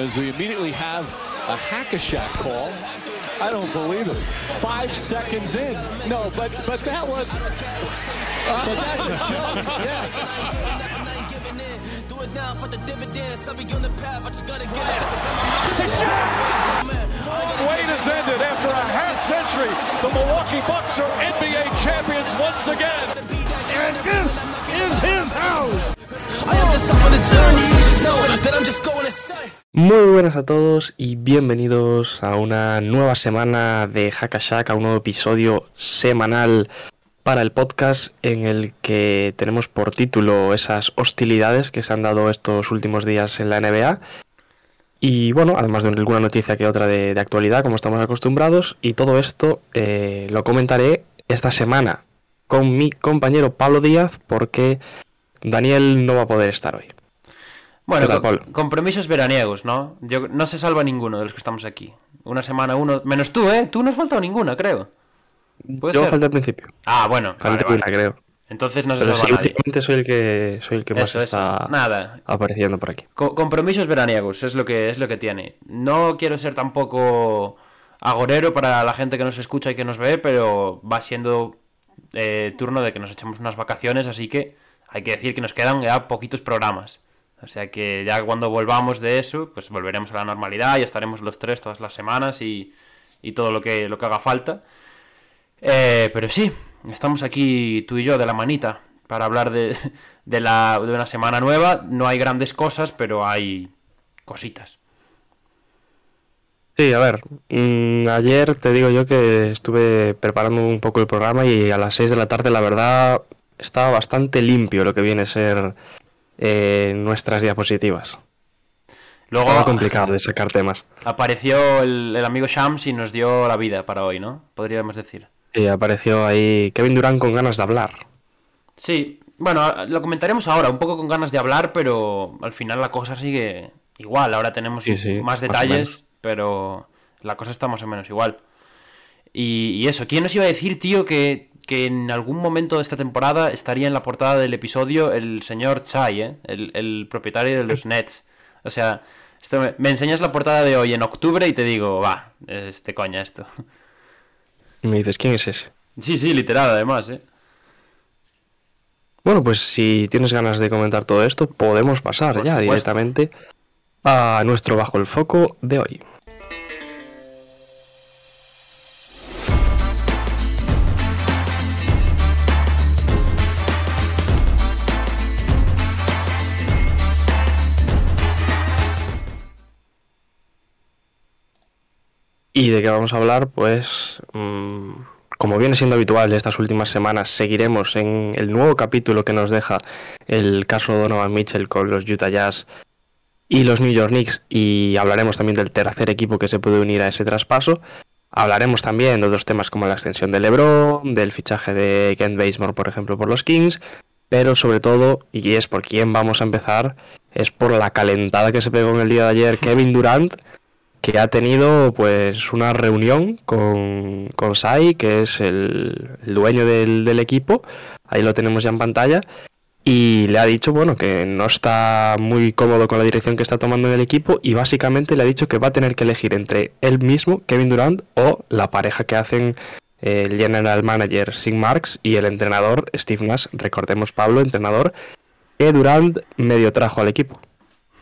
as we immediately have a hack-a-shack call. I don't believe it. Five seconds in. No, but but that was. Uh, but that's a joke. Yeah. Wait has ended after a half century. The Milwaukee Bucks are NBA champions once again. And this is his house. Muy buenas a todos y bienvenidos a una nueva semana de Hackashack, a un nuevo episodio semanal para el podcast en el que tenemos por título esas hostilidades que se han dado estos últimos días en la NBA. Y bueno, además de alguna noticia que otra de, actualidad, como estamos acostumbrados. Y todo esto eh, lo comentaré esta semana con mi compañero Pablo Díaz, porque Daniel no va a poder estar hoy. Bueno, compromisos veraniegos, ¿no? Yo, no se salva ninguno de los que estamos aquí. Una semana uno, menos tú, ¿eh? Tú no has faltado ninguna, creo. ¿Puede Yo ser? falta al principio. Ah, bueno. vale, Falta vale. una, creo. Entonces no se Pero salva sí, nadie. últimamente soy el que soy el que más eso. está Nada. apareciendo por aquí. Co- compromisos veraniegos es lo que es lo que tiene. No quiero ser tampoco agorero para la gente que nos escucha y que nos ve, pero va siendo eh, turno de que nos echemos unas vacaciones, así que hay que decir que nos quedan ya poquitos programas. O sea que ya cuando volvamos de eso, pues volveremos a la normalidad y estaremos los tres todas las semanas y, y todo lo que, lo que haga falta. Eh, pero sí, estamos aquí tú y yo de la manita para hablar de, de, la, de una semana nueva. No hay grandes cosas, pero hay cositas. Sí, a ver, mm, ayer te digo yo que estuve preparando un poco el programa y a las 6 de la tarde la verdad estaba bastante limpio lo que viene a ser eh, nuestras diapositivas. Luego Estaba complicado de sacar temas. apareció el, el amigo Shams y nos dio la vida para hoy, ¿no? Podríamos decir. Y apareció ahí Kevin Durant con ganas de hablar. Sí, bueno, lo comentaremos ahora, un poco con ganas de hablar, pero al final la cosa sigue igual. Ahora tenemos Sí, sí, más detalles, pero la cosa está más o menos igual. Y, y eso, ¿quién nos iba a decir, tío, que, que en algún momento de esta temporada estaría en la portada del episodio el señor Chai, ¿eh? el, el propietario de los Nets? O sea, esto me, me enseñas la portada de hoy en octubre y te digo, va, es de coña esto. Y me dices, ¿quién es ese? Sí, sí, literal, además, ¿eh? Bueno, pues si tienes ganas de comentar todo esto, podemos pasar Por ya supuesto. directamente a nuestro Bajo el Foco de hoy. ¿Y de qué vamos a hablar? Pues, mm, como viene siendo habitual de estas últimas semanas, seguiremos en el nuevo capítulo que nos deja el caso Donovan Mitchell con los Utah Jazz y los New York Knicks y hablaremos también del tercer equipo que se puede unir a ese traspaso. Hablaremos también de otros temas como la extensión de LeBron, del fichaje de Kent Bazemore, por ejemplo, por los Kings, pero sobre todo, y es por quién vamos a empezar, es por la calentada que se pegó en el día de ayer Kevin Durant, que ha tenido pues una reunión con, con Sai, que es el, dueño del, equipo, ahí lo tenemos ya en pantalla, y le ha dicho, bueno, que no está muy cómodo con la dirección que está tomando en el equipo y básicamente le ha dicho que va a tener que elegir entre él mismo, Kevin Durant, o la pareja que hacen eh, el general manager Sid Marks y el entrenador Steve Nash, recordemos Pablo, entrenador, que Durant medio trajo al equipo.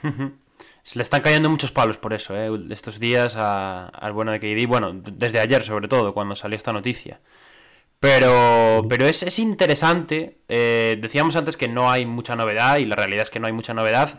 Se le están cayendo muchos palos por eso, ¿eh? Estos días al bueno de KD. Bueno, desde ayer sobre todo, cuando salió esta noticia. Pero, pero es, es interesante. eh, decíamos antes que no hay mucha novedad y la realidad es que no hay mucha novedad.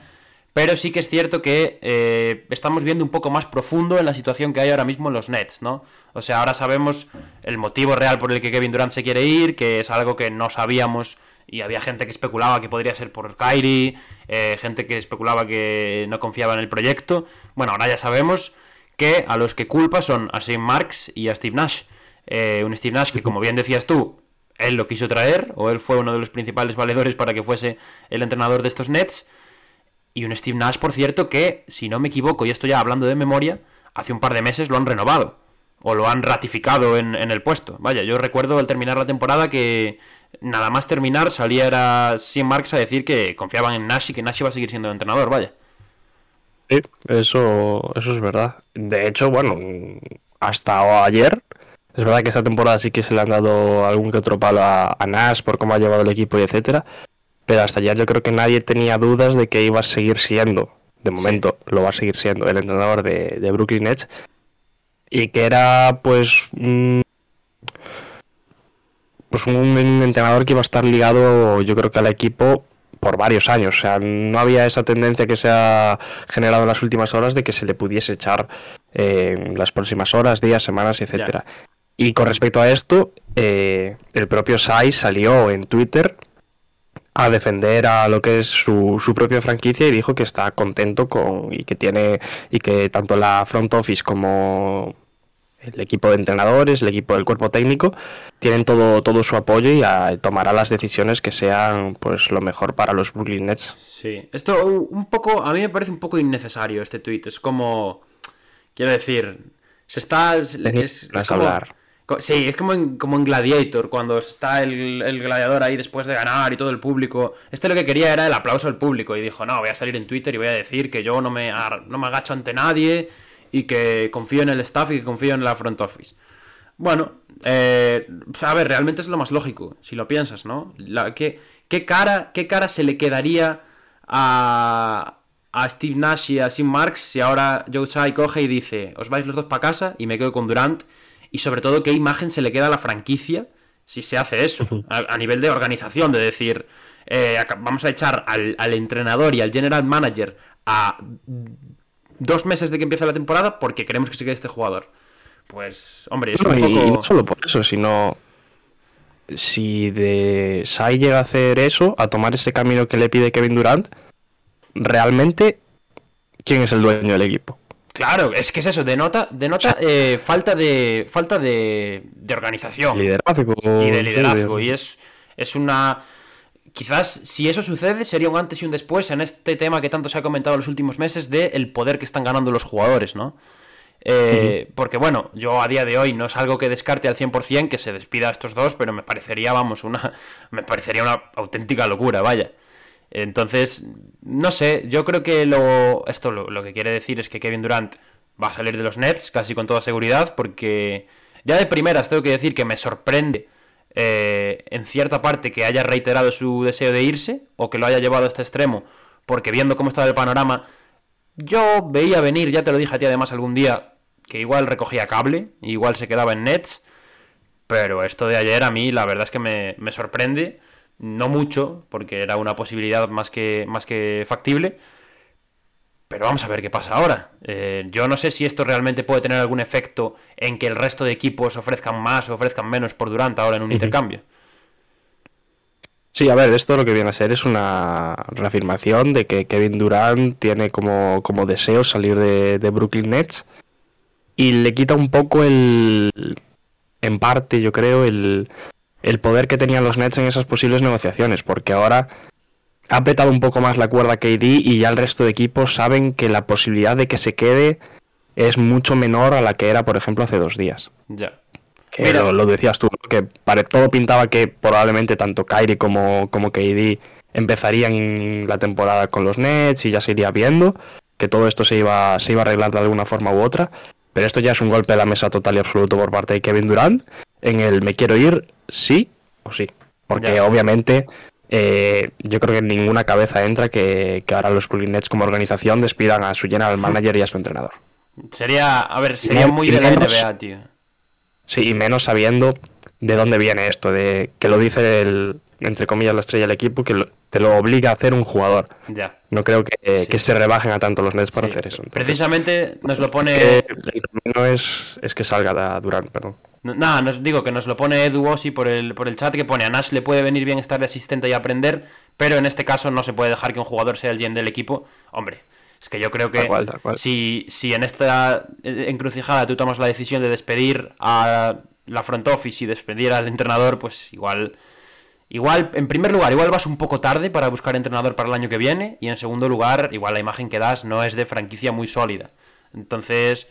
Pero sí que es cierto que eh, estamos viendo un poco más profundo en la situación que hay ahora mismo en los Nets, ¿no? O sea, ahora sabemos el motivo real por el que Kevin Durant se quiere ir, que es algo que no sabíamos y había gente que especulaba que podría ser por Kyrie, eh, gente que especulaba que no confiaba en el proyecto. Bueno, ahora ya sabemos que a los que culpa son a St. Marks y a Steve Nash. Eh, un Steve Nash que, como bien decías tú, él lo quiso traer, o él fue uno de los principales valedores para que fuese el entrenador de estos Nets. Y un Steve Nash, por cierto, que, si no me equivoco, y esto ya hablando de memoria, hace un par de meses lo han renovado. O lo han ratificado en, en el puesto. Vaya, yo recuerdo al terminar la temporada que nada más terminar salía era Sim Marks a decir que confiaban en Nash y que Nash iba a seguir siendo el entrenador, vaya. Sí, eso, eso es verdad. De hecho, bueno, hasta ayer, es verdad que esta temporada sí que se le han dado algún que otro palo a, a Nash por cómo ha llevado el equipo y etcétera. Pero hasta ayer yo creo que nadie tenía dudas de que iba a seguir siendo, de momento lo va a seguir siendo, el entrenador de, de Brooklyn Nets. Y que era pues un, pues un entrenador que iba a estar ligado yo creo que al equipo por varios años. O sea, no había esa tendencia que se ha generado en las últimas horas de que se le pudiese echar eh, en las próximas horas, días, semanas, etcétera. Y con respecto a esto, eh, el propio Sai salió en Twitter a defender a lo que es su, su, propia franquicia y dijo que está contento con y que tiene y que tanto la front office como el equipo de entrenadores, el equipo del cuerpo técnico tienen todo todo su apoyo y a, tomará las decisiones que sean pues lo mejor para los Brooklyn Nets. Sí, esto un poco a mí me parece un poco innecesario este tweet, es como quiero decir, se está es, es, es como, hablar Sí, es como en, como en Gladiator, cuando está el, el, gladiador ahí después de ganar y todo el público. Este lo que quería era el aplauso del público y dijo, no, voy a salir en Twitter y voy a decir que yo no me, no me agacho ante nadie y que confío en el staff y que confío en la front office. Bueno, eh, a ver, realmente es lo más lógico, si lo piensas, ¿no? La, ¿qué, qué, cara, ¿Qué cara se le quedaría a, a Steve Nash y a Sim Marks si ahora Joe Tsai coge y dice, os vais los dos para casa y me quedo con Durant? y sobre todo qué imagen se le queda a la franquicia si se hace eso, a, nivel de organización, de decir, eh, vamos a echar al, entrenador y al general manager a dos meses de que empiece la temporada porque queremos que se quede este jugador. Pues, hombre, es un poco... y, no solo por eso, sino si de Sai llega a hacer eso, a tomar ese camino que le pide Kevin Durant, realmente, ¿quién es el dueño del equipo? Claro, es que es eso, denota, denota eh, falta de falta de, de organización. Liderazgo. Y de liderazgo. Y es, es una. Quizás si eso sucede sería un antes y un después en este tema que tanto se ha comentado en los últimos meses de el poder que están ganando los jugadores, ¿no? Eh, porque bueno, yo a día de hoy no es algo que descarte al 100% que se despida a estos dos, pero me parecería, vamos, una me parecería una auténtica locura, vaya. Entonces, no sé, yo creo que lo, esto lo, que quiere decir es que Kevin Durant va a salir de los Nets casi con toda seguridad, porque ya de primeras tengo que decir que me sorprende eh, en cierta parte que haya reiterado su deseo de irse o que lo haya llevado a este extremo, porque viendo cómo estaba el panorama, yo veía venir, ya te lo dije a ti además algún día, que igual recogía cable, igual se quedaba en Nets, pero esto de ayer a mí la verdad es que me, me sorprende no mucho, porque era una posibilidad más que, más que factible. Pero vamos a ver qué pasa ahora. Eh, yo no sé si esto realmente puede tener algún efecto en que el resto de equipos ofrezcan más o ofrezcan menos por Durant ahora en un intercambio. Sí, a ver, esto lo que viene a ser es una reafirmación de que Kevin Durant tiene como, como deseo salir de, de Brooklyn Nets y le quita un poco el, en parte, yo creo, el, el poder que tenían los Nets en esas posibles negociaciones, porque ahora ha apretado un poco más la cuerda KD y ya el resto de equipos saben que la posibilidad de que se quede es mucho menor a la que era, por ejemplo, hace dos días. Ya. Pero lo, decías tú, que para, todo pintaba que probablemente tanto Kyrie como, como KD empezarían la temporada con los Nets y ya se iría viendo, que todo esto se iba, se iba a arreglar de alguna forma u otra. Pero esto ya es un golpe de la mesa total y absoluto por parte de Kevin Durant en el me quiero ir, sí o sí. Porque obviamente eh, yo creo que en ninguna cabeza entra que, ahora los Brooklyn Nets como organización despidan a su general manager y a su entrenador. Sería, a ver, sería muy de la NBA, tío. Sí, y menos sabiendo de dónde viene esto, de que lo dice el, entre comillas, la estrella del equipo, que te lo obliga a hacer un jugador. Ya. No creo que, se rebajen a tanto los Nets para hacer eso. Precisamente nos lo pone... no es, es que salga Durant, perdón. Nada, nos digo que nos lo pone Edu Ossi por el, por el chat, que pone a Nash le puede venir bien estar de asistente y aprender, pero en este caso no se puede dejar que un jugador sea el gen del equipo. Hombre, es que yo creo que Si, si en esta encrucijada tú tomas la decisión de despedir a la front office y despedir al entrenador, pues igual... Igual, en primer lugar, igual vas un poco tarde para buscar entrenador para el año que viene. Y en segundo lugar, igual la imagen que das no es de franquicia muy sólida. Entonces,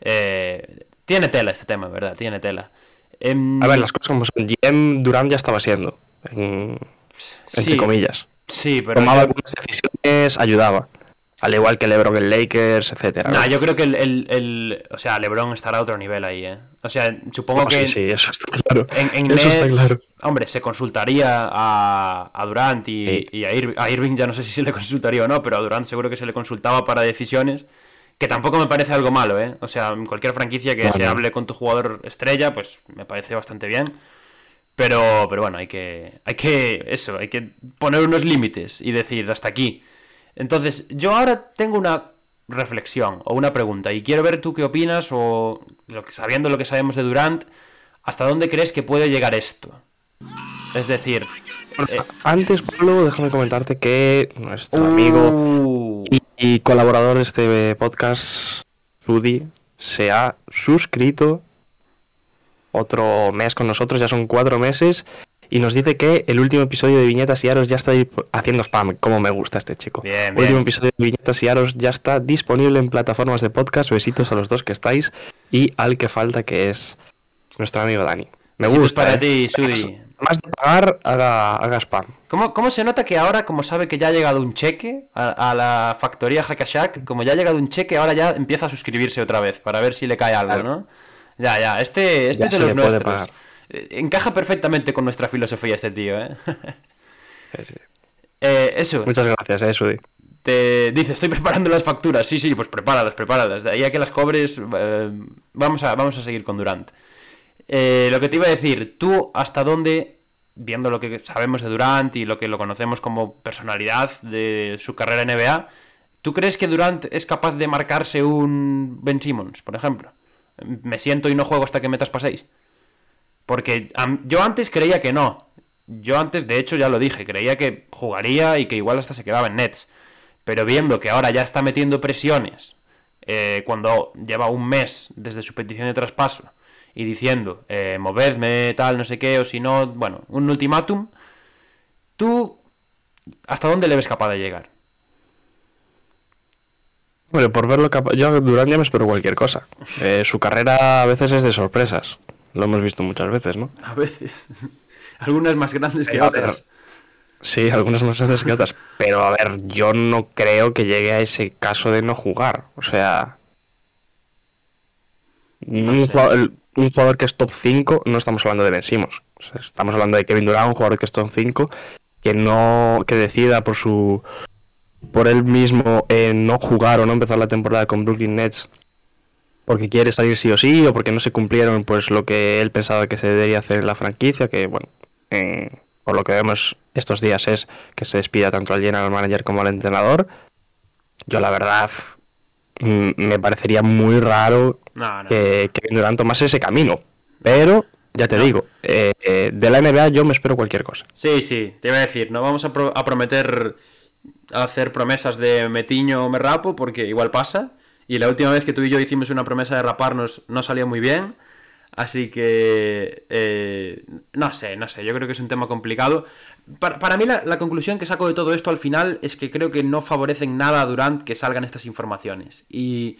eh, tiene tela este tema, ¿verdad? Tiene tela. Em, a ver, las cosas como son. GM Durán ya estaba siendo. entre comillas. Sí, pero. Tomaba algunas decisiones, ayudaba. Al igual que LeBron en Lakers, etcétera. Nah, yo creo que el, el- el- O sea, LeBron estará a otro nivel ahí, ¿eh? O sea, supongo No, que. sí, sí, eso está claro. En, en eso está claro. hombre, se consultaría a, a Durant y, Sí. y a, Irving, a Irving ya no sé si se le consultaría o no, pero a Durant seguro que se le consultaba para decisiones, que tampoco me parece algo malo, ¿eh? O sea, en cualquier franquicia que se hable con tu jugador estrella, pues me parece bastante bien. Pero, pero bueno, hay que, hay que, eso, hay que poner unos límites y decir hasta aquí. Entonces, yo ahora tengo una reflexión o una pregunta y quiero ver tú qué opinas o lo que, sabiendo lo que sabemos de Durant, ¿hasta dónde crees que puede llegar esto? Es decir, eh, Antes, Pablo, déjame comentarte que nuestro amigo uh, y colaborador de este podcast, Sudi, se ha suscrito otro mes con nosotros, ya son cuatro meses, y nos dice que el último episodio de Viñetas y Aros ya está haciendo spam, como me gusta este chico. Bien, último bien. episodio de Viñetas y Aros ya está disponible en plataformas de podcast. Besitos a los dos que estáis y al que falta que es nuestro amigo Dani. Me Besitos gusta. para ¿eh? ti, Sudi. Más de pagar, haga, haga spam. ¿Cómo, cómo se nota que ahora, como sabe que ya ha llegado un cheque a, a la factoría Hackashack, como ya ha llegado un cheque, ahora ya empieza a suscribirse otra vez para ver si le cae algo. ¿no? Ya, ya, este, este Ya es de los nuestros. Eh, Encaja perfectamente con nuestra filosofía este tío, ¿eh? Eh, eso, Muchas gracias, eh, Sudi. te dice, estoy preparando las facturas. Sí, sí, pues prepáralas, prepáralas. De ahí a que las cobres, eh, vamos, a, vamos a seguir con Durant. Eh, lo que te iba a decir, tú hasta dónde, viendo lo que sabemos de Durant y lo que lo conocemos como personalidad de su carrera en NBA, ¿tú crees que Durant es capaz de marcarse un Ben Simmons, por ejemplo? Me siento y no juego hasta que metas paséis. Porque yo antes creía que no. Yo antes, de hecho, ya lo dije, creía que jugaría y que igual hasta se quedaba en Nets. Pero viendo que ahora ya está metiendo presiones, eh, cuando lleva un mes desde su petición de traspaso, y diciendo, eh, movedme, tal, no sé qué, o si no, bueno, un ultimátum, ¿tú hasta dónde le ves capaz de llegar? Bueno, por verlo capaz. Yo a Durán ya me espero cualquier cosa. Eh, su carrera a veces es de sorpresas. Lo hemos visto muchas veces, ¿no? A veces. Algunas más grandes que otras. Sí, algunas más grandes que otras. Pero a ver, yo no creo que llegue a ese caso de no jugar. O sea. un, sé. Un jugador que es top 5, no estamos hablando de Ben estamos hablando de Kevin Durant, un jugador que es top 5, que no. que decida por su. por él mismo eh, no jugar o no empezar la temporada con Brooklyn Nets porque quiere salir sí o sí o porque no se cumplieron pues lo que él pensaba que se debería hacer en la franquicia que bueno en- por lo que vemos estos días es que se despida tanto al general manager como al entrenador yo la verdad me parecería muy raro No, no. que Durant tomase ese camino pero ya te digo eh, eh, de la NBA yo me espero cualquier cosa Sí, sí, te iba a decir, no vamos a, pro- a prometer hacer promesas de metiño o me rapo, porque igual pasa. Y la última vez que tú y yo hicimos una promesa de raparnos no salió muy bien. Así que... eh, no sé, no sé, yo creo que es un tema complicado. Para, para mí la, la conclusión que saco de todo esto al final es que creo que no favorecen nada a Durant que salgan estas informaciones. Y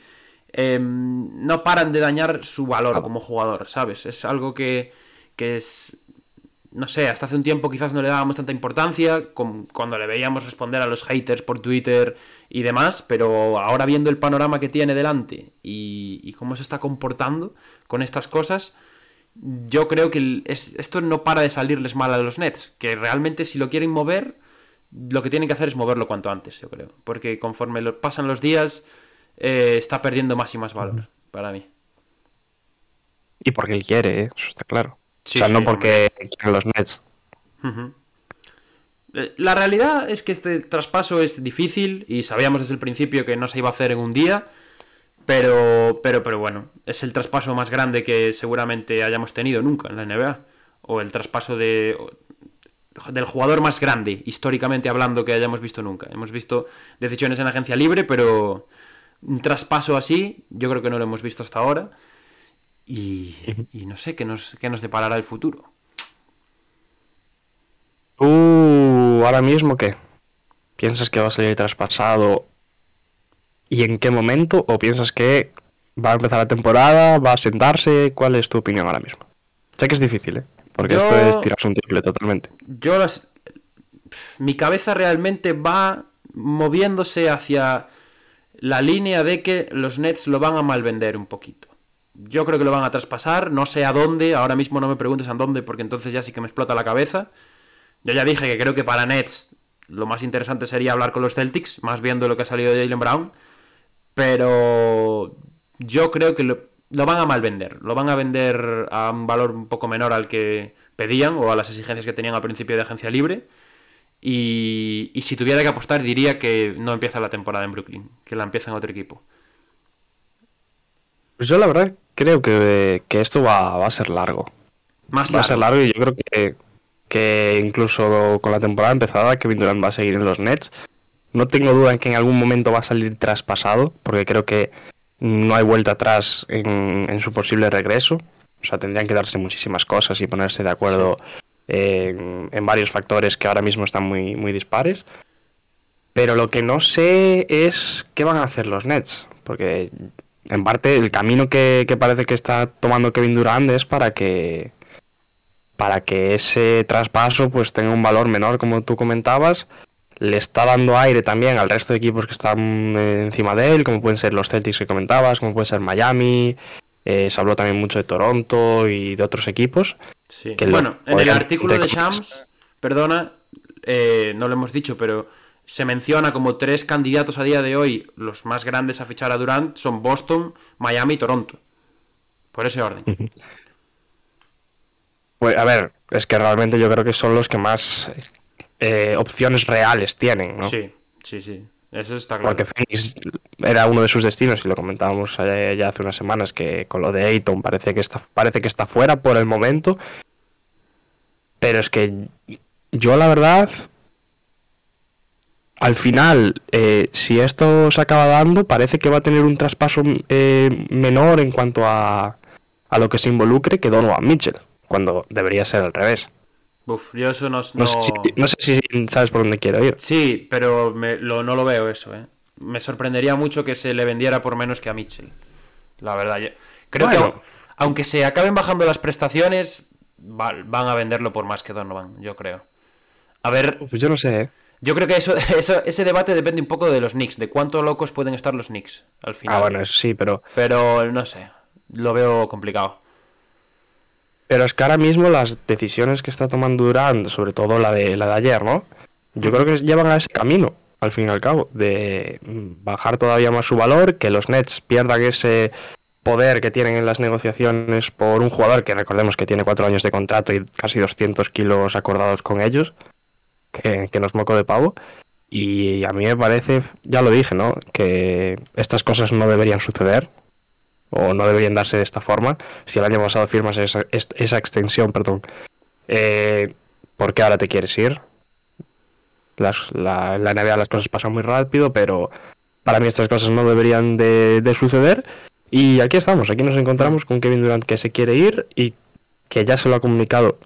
em, no paran de dañar su valor como jugador, ¿sabes? Es algo que, que es no sé, hasta hace un tiempo quizás no le dábamos tanta importancia, con- cuando le veíamos responder a los haters por Twitter y demás, pero ahora viendo el panorama que tiene delante y, y cómo se está comportando con estas cosas, yo creo que el- es- esto no para de salirles mal a los Nets, que realmente si lo quieren mover, lo que tienen que hacer es moverlo cuanto antes, yo creo, porque conforme lo- pasan los días, eh, está perdiendo más y más valor para mí. y porque él quiere ¿eh? eso está claro Sí, o sea sí, no porque quieren los Nets. Eh, La realidad es que este traspaso es difícil y sabíamos desde el principio que no se iba a hacer en un día, pero, pero, pero bueno, es el traspaso más grande que seguramente hayamos tenido nunca en la NBA. O el traspaso de, del jugador más grande, históricamente hablando, que hayamos visto nunca. Hemos visto decisiones en agencia libre, pero un traspaso así yo creo que no lo hemos visto hasta ahora. Y, y no sé qué nos, qué nos deparará el futuro. ¿Tú ahora mismo qué? ¿Piensas que va a salir traspasado y en qué momento? ¿O piensas que va a empezar la temporada, va a sentarse? ¿Cuál es tu opinión ahora mismo? Sé que es difícil, ¿eh? Porque Yo- esto es tirarse un triple totalmente. yo las... mi cabeza realmente va moviéndose hacia la línea de que los Nets lo van a malvender un poquito. Yo creo que lo van a traspasar, no sé a dónde, ahora mismo no me preguntes a dónde porque entonces ya sí que me explota la cabeza. Yo ya dije que creo que para Nets lo más interesante sería hablar con los Celtics, más viendo lo que ha salido de Jalen Brown, pero yo creo que lo, van a malvender, lo van a vender a un valor un poco menor al que pedían o a las exigencias que tenían al principio de agencia libre. Y, y si tuviera que apostar, diría que no empieza la temporada en Brooklyn, que la empieza en otro equipo. Pues yo la verdad creo que, que esto va, va, a ser largo. Más Va a ser largo y yo creo que, que incluso con la temporada empezada Kevin Durant va a seguir en los Nets. No tengo duda en que en algún momento va a salir traspasado, porque creo que no hay vuelta atrás en, en su posible regreso. O sea, tendrían que darse muchísimas cosas y ponerse de acuerdo sí. en, en, varios factores que ahora mismo están muy, muy dispares. Pero lo que no sé es qué van a hacer los Nets, porque en parte el camino que, que, parece que está tomando Kevin Durant es para que para que ese traspaso pues tenga un valor menor como tú comentabas le está dando aire también al resto de equipos que están encima de él como pueden ser los Celtics que comentabas como puede ser Miami eh, se habló también mucho de Toronto y de otros equipos sí. que bueno en el artículo de Shams perdona eh, no lo hemos dicho pero se menciona como tres candidatos a día de hoy, los más grandes a fichar a Durant, son Boston, Miami y Toronto. Por ese orden. Pues a ver, es que realmente yo creo que son los que más eh, opciones reales tienen, ¿no? Sí, sí, sí. Eso está claro. Porque Phoenix era uno de sus destinos y lo comentábamos ya hace unas semanas que con lo de Ayton parece que está, parece que está fuera por el momento. Pero es que yo la verdad al final, eh, si esto se acaba dando, parece que va a tener un traspaso eh, menor en cuanto a, a, lo que se involucre que Donovan Mitchell, cuando debería ser al revés. Uf, yo eso no... No, no... Sé, si, no sé, si, sabes por dónde quiero ir. Sí, pero me, lo, no lo veo eso, ¿eh? Me sorprendería mucho que se le vendiera por menos que a Mitchell. La verdad, yo... creo bueno. que aunque se acaben bajando las prestaciones, van a venderlo por más que Donovan, yo creo. A ver... Pues yo no sé, ¿eh? Yo creo que eso, eso, ese debate depende un poco de los Knicks, de cuánto locos pueden estar los Knicks al final. Ah, bueno, eso sí, pero. Pero no sé, lo veo complicado. Pero es que ahora mismo las decisiones que está tomando Durant, sobre todo la de, la de ayer, ¿no? Yo creo que llevan a ese camino, al fin y al cabo, de bajar todavía más su valor, que los Nets pierdan ese poder que tienen en las negociaciones por un jugador que recordemos que tiene cuatro años de contrato y casi 200 kilos acordados con ellos que, nos moco de pavo. Y a mí me parece, ya lo dije, ¿no? Que estas cosas no deberían suceder o no deberían darse de esta forma. Si el año pasado firmas esa, esa extensión, perdón, eh, ¿por qué ahora te quieres ir? Las, la, en la NBA las cosas pasan muy rápido, pero para mí estas cosas no deberían de, de suceder. Y aquí estamos, aquí nos encontramos con Kevin Durant que se quiere ir y que ya se lo ha comunicado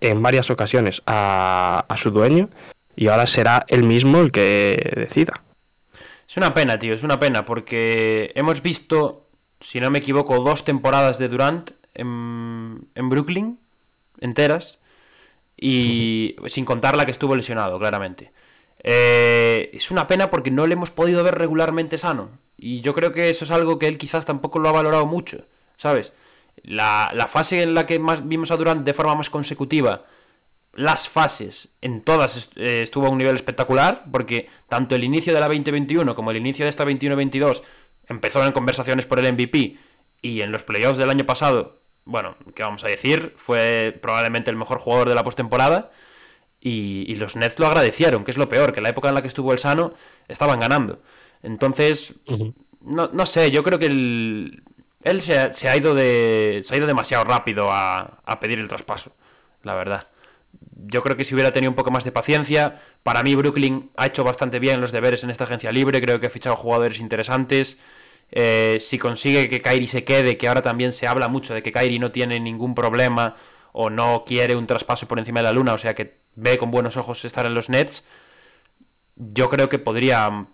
en varias ocasiones a, a, su dueño y ahora será él mismo el que decida. Es una pena, tío, es una pena porque hemos visto, si no me equivoco, dos temporadas de Durant en, en Brooklyn enteras y uh -huh. sin contar la que estuvo lesionado, claramente. Eh, es una pena porque no le hemos podido ver regularmente sano y yo creo que eso es algo que él quizás tampoco lo ha valorado mucho, ¿sabes? La, la, fase en la que más vimos a Durant de forma más consecutiva, las fases en todas eh, estuvo a un nivel espectacular, porque tanto el inicio de la 2021 como el inicio de esta 21-22 empezó en conversaciones por el MVP y en los playoffs del año pasado, bueno, ¿qué vamos a decir? Fue probablemente el mejor jugador de la postemporada y, y los Nets lo agradecieron, que es lo peor, que la época en la que estuvo el sano estaban ganando. Entonces, uh -huh. no, no sé, yo creo que el, él se ha, ido de. se ha ido demasiado rápido a, a, pedir el traspaso, la verdad. Yo creo que si hubiera tenido un poco más de paciencia, para mí Brooklyn ha hecho bastante bien los deberes en esta agencia libre, creo que ha fichado jugadores interesantes. Eh, si consigue que Kairi se quede, que ahora también se habla mucho de que Kairi no tiene ningún problema o no quiere un traspaso por encima de la luna, o sea que ve con buenos ojos estar en los Nets, yo creo que podría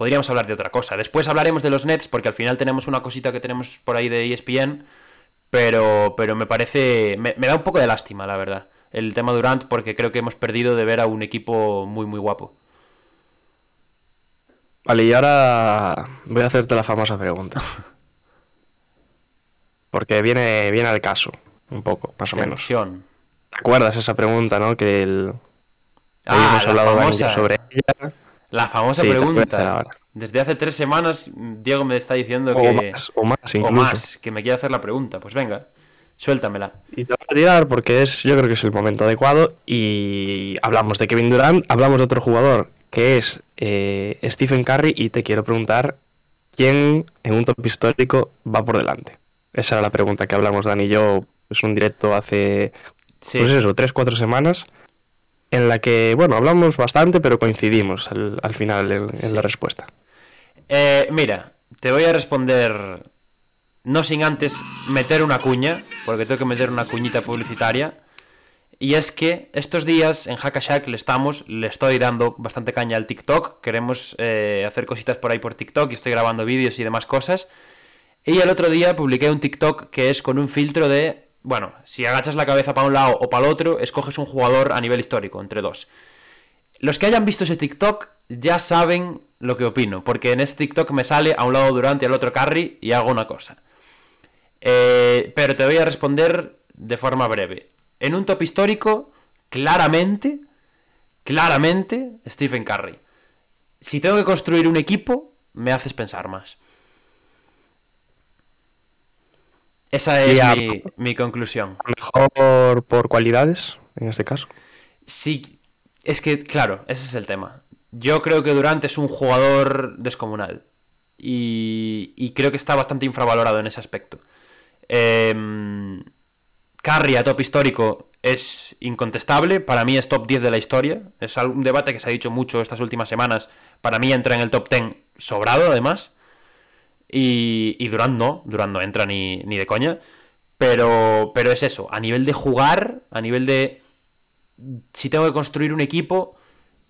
podríamos hablar de otra cosa. Después hablaremos de los Nets, porque al final tenemos una cosita que tenemos por ahí de ESPN, pero, pero me parece... Me, me, da un poco de lástima, la verdad, el tema Durant, porque creo que hemos perdido de ver a un equipo muy, muy guapo. Vale, y ahora voy a hacerte la famosa pregunta. Porque viene, viene al caso, un poco, más o menos. Tensión. ¿Te acuerdas esa pregunta, no? Que el... Ah, habíamos la hablado famosa. Sobre ella. La famosa Sí, pregunta. Desde hace tres semanas, Diego me está diciendo O que. más, o más o más, que me quiere hacer la pregunta. Pues venga, suéltamela. Y te voy a tirar porque es, yo creo que es el momento adecuado. Y hablamos de Kevin Durant, hablamos de otro jugador que es eh, Stephen Curry. Y te quiero preguntar quién en un top histórico va por delante. Esa era la pregunta que hablamos Dani y yo. Es un directo hace Sí. pues eso, tres, cuatro semanas. En la que, bueno, hablamos bastante, pero coincidimos al, al final en, la respuesta. Eh, mira, te voy a responder no sin antes meter una cuña, porque tengo que meter una cuñita publicitaria. Y es que estos días en Hackashack le estamos, le estoy dando bastante caña al TikTok. Queremos eh, hacer cositas por ahí por TikTok y estoy grabando vídeos y demás cosas. Y el otro día publiqué un TikTok que es con un filtro de, bueno, si agachas la cabeza para un lado o para el otro, escoges un jugador a nivel histórico, entre dos. Los que hayan visto ese TikTok ya saben lo que opino, porque en ese TikTok me sale a un lado Durant y al otro Carry y hago una cosa. Eh, pero te voy a responder de forma breve. En un top histórico, claramente, claramente, Stephen Curry. Si tengo que construir un equipo, me haces pensar más. Esa es Ya. mi, mi conclusión. Mejor por cualidades, en este caso. Sí, es que, claro, ese es el tema. Yo creo que Durant es un jugador descomunal. Y, y creo que está bastante infravalorado en ese aspecto. Em, Curry a top histórico es incontestable. Para mí es top 10 de la historia. Es un debate que se ha dicho mucho estas últimas semanas. Para mí entra en el top 10 sobrado, además. Y, y Durant no. Durant no entra ni, ni de coña. Pero, pero es eso. A nivel de jugar, a nivel de si tengo que construir un equipo,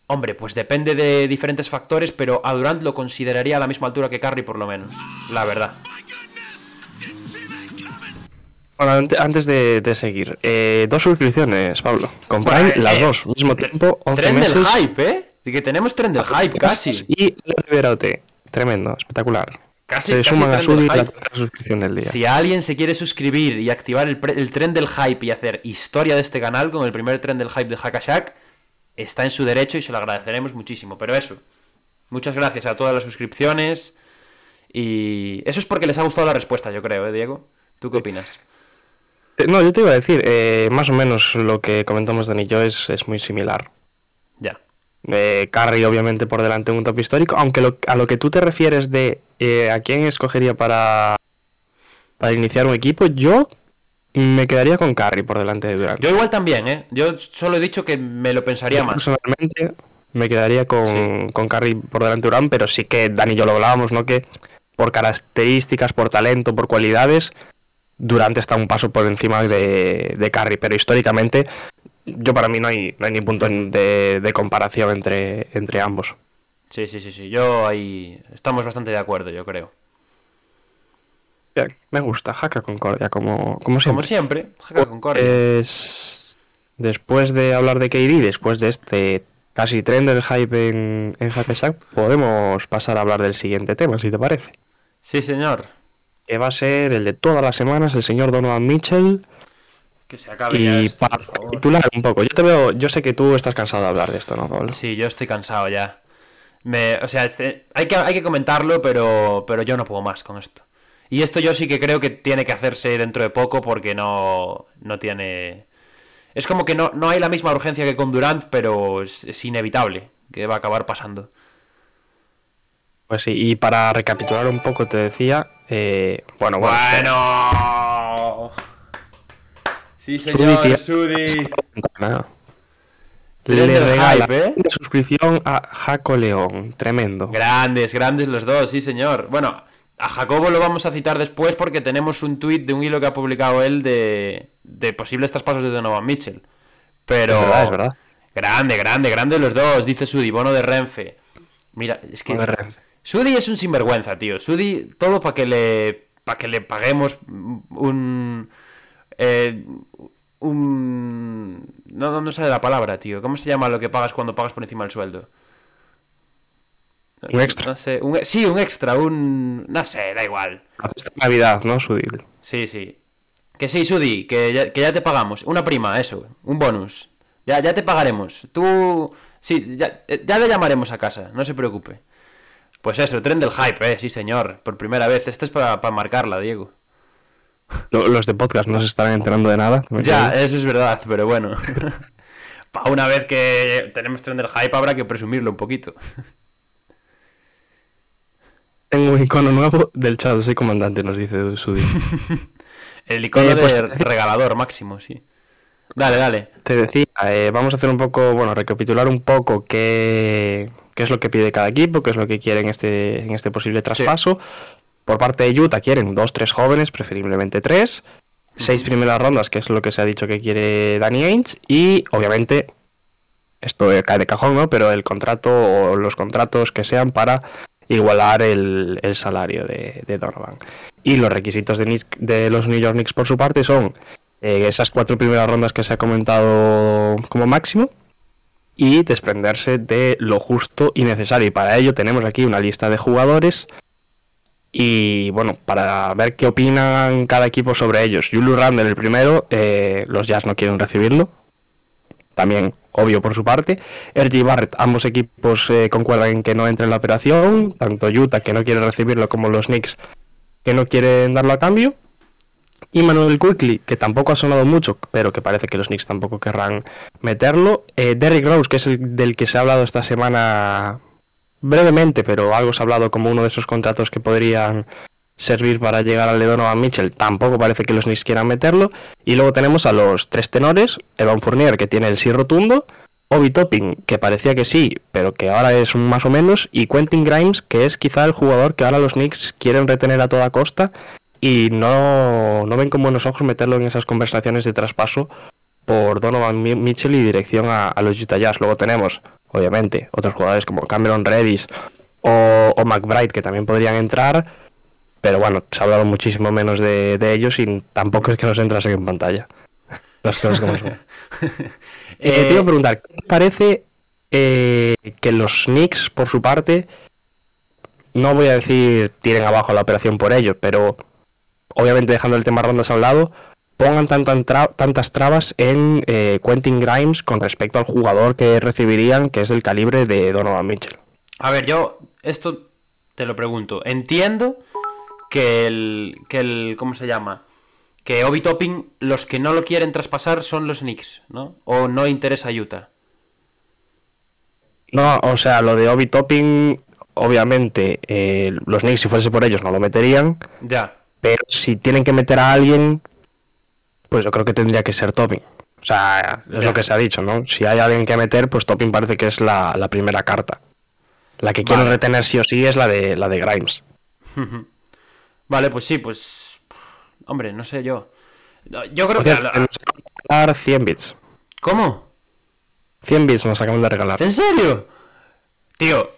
hombre, pues depende de diferentes factores, pero a Durant lo consideraría a la misma altura que Curry por lo menos, la verdad. Bueno, ante- antes de, de seguir, eh, dos suscripciones, Pablo. Bueno, las eh, dos, mismo tiempo, 11 Tren meses. del hype, ¿eh? De que tenemos tren del hype, casi. Y la. Tremendo, espectacular. Casi, Se casi suman a del la suscripción día. Si alguien se quiere suscribir y activar el, el tren del hype y hacer historia de este canal con el primer tren del hype de Hackashack, está en su derecho y se lo agradeceremos muchísimo. Pero eso, muchas gracias a todas las suscripciones. Y eso es porque les ha gustado la respuesta, yo creo, ¿eh, Diego? ¿Tú qué opinas? Eh, No, yo te iba a decir, eh, más o menos lo que comentamos Dani y yo es, es muy similar. Ya. Eh, Carry, obviamente, por delante en un top histórico, aunque lo- a lo que tú te refieres de eh, a quién escogería para, para iniciar un equipo, yo me quedaría con Carry por delante de Durant. Yo igual también, ¿eh? Yo solo he dicho que me lo pensaría Yo más. Personalmente me quedaría con, con Curry por delante de Durant, pero sí que Dani y yo lo hablábamos, ¿no? Que por características, por talento, por cualidades, Durant está un paso por encima de, de Curry, pero históricamente yo para mí no hay, no hay ni punto de, de comparación entre, entre ambos. Sí, sí, sí, sí. Yo ahí estamos bastante de acuerdo, yo creo. Bien, me gusta, Jaca Concordia, como, como siempre. Como siempre, Jaca Concordia. Es... Después de hablar de KD, después de este casi tren del hype en, en Hackashack, podemos pasar a hablar del siguiente tema, si te parece. Sí, señor. Que va a ser el de todas las semanas, el señor Donovan Mitchell. Que se acabe ya Y esto, para titular un poco, yo te veo, yo sé que tú estás cansado de hablar de esto, ¿no, Pablo? Sí, yo estoy cansado ya. Me, o sea, este- hay, que, hay que comentarlo, pero, pero yo no puedo más con esto. Y esto yo sí que creo que tiene que hacerse dentro de poco porque no, no tiene... Es como que no, no hay la misma urgencia que con Durant, pero es, es inevitable que va a acabar pasando. Pues sí, y para recapitular un poco te decía, eh, bueno, bueno, Bueno. Sí, señor. Sudi. Le regala ¿eh? una suscripción a Jaco León, tremendo. Grandes, grandes los dos, sí, señor. Bueno, a Jacobo lo vamos a citar después porque tenemos un tuit de un hilo que ha publicado él de, de posibles traspasos de Donovan Mitchell. Pero. Es verdad, es verdad. Grande, grande, grande los dos, dice Sudi, bono de Renfe. Mira, es que. Sudi es un sinvergüenza, tío. Sudi, todo para que le. para que le paguemos un. Eh, un. No, no, no sale la palabra, tío. ¿Cómo se llama lo que pagas cuando pagas por encima del sueldo? Un extra. No sé, un- sí, un extra, un... No sé, da igual. Haces Navidad, ¿no? Sudil. Sí, sí. Que sí, Sudi, que ya, que ya te pagamos. Una prima, eso, un bonus. Ya, ya te pagaremos. Tú... Sí, ya, eh, ya le llamaremos a casa, no se preocupe. Pues eso, tren del hype, eh, sí señor, por primera vez. Este es para marcarla, Diego. Lo- Los de podcast no se estarán enterando de nada. Ya, eso es verdad, pero bueno. Para una vez que tenemos tren del hype habrá que presumirlo un poquito. Tengo un icono nuevo del chat, soy comandante, nos dice Sudil. El icono Eh, pues- de regalador máximo, sí. Dale, dale. Te decía, eh, vamos a hacer un poco, bueno, recapitular un poco qué, qué es lo que pide cada equipo, qué es lo que quieren en este, en este posible traspaso. Por parte de Utah quieren dos, tres jóvenes, preferiblemente tres. Seis primeras rondas, que es lo que se ha dicho que quiere Danny Ainge. Y obviamente, esto cae de cajón, ¿no? Pero el contrato o los contratos que sean para igualar el, el salario de, de Donovan. Y los requisitos de, Knicks- de los New York Knicks por su parte son eh, esas cuatro primeras rondas que se ha comentado como máximo y desprenderse de lo justo y necesario. Y para ello tenemos aquí una lista de jugadores y bueno, para ver qué opinan cada equipo sobre ellos. Julius Randle el primero, eh, los Jazz no quieren recibirlo. También obvio por su parte. RG Barrett, ambos equipos eh, concuerdan en que no entra en la operación. Tanto Utah que no quiere recibirlo como los Knicks que no quieren darlo a cambio. Y Manuel Quickly, que tampoco ha sonado mucho, pero que parece que los Knicks tampoco querrán meterlo. Eh, Derrick Rose, que es el del que se ha hablado esta semana brevemente, pero algo se ha hablado como uno de esos contratos que podrían servir para llegar al de Donovan Mitchell. Tampoco parece que los Knicks quieran meterlo. Y luego tenemos a los tres tenores, Evan Fournier, que tiene el sí rotundo, Obi Topping, que parecía que sí, pero que ahora es un más o menos, y Quentin Grimes, que es quizá el jugador que ahora los Knicks quieren retener a toda costa y no, no ven con buenos ojos meterlo en esas conversaciones de traspaso por Donovan Mi- Mitchell y dirección a, a los Utah Jazz. Luego tenemos, obviamente, otros jugadores como Cameron Reddish o, o McBride que también podrían entrar, pero bueno, se ha hablado muchísimo menos de, de ellos y tampoco es que nos entrasen en pantalla. Las cosas como son. Eh, te iba a preguntar, ¿qué te parece eh, que los Knicks, por su parte, no voy a decir tiren abajo la operación por ellos, pero obviamente dejando el tema rondas a un lado, pongan tantan tra- tantas trabas en eh, Quentin Grimes con respecto al jugador que recibirían, que es del calibre de Donovan Mitchell? A ver, yo esto te lo pregunto. Entiendo que el, que el ¿cómo se llama? Que Obi Topping, los que no lo quieren traspasar son los Knicks, ¿no? O no interesa Utah. No, o sea, lo de Obi Topping, obviamente, eh, los Knicks, si fuese por ellos, no lo meterían. Ya. Pero si tienen que meter a alguien, pues yo creo que tendría que ser Topping. O sea, es lo que se ha dicho, ¿no? Si hay alguien que meter, pues Topping parece que es la, la primera carta. La que Vale. retener sí o sí es la de la de Grimes. Vale, pues sí, pues. Hombre, no sé yo. Yo creo que. nos regalar 100 bits. ¿Cómo? 100 bits nos acaban de regalar. ¿En serio? Tío,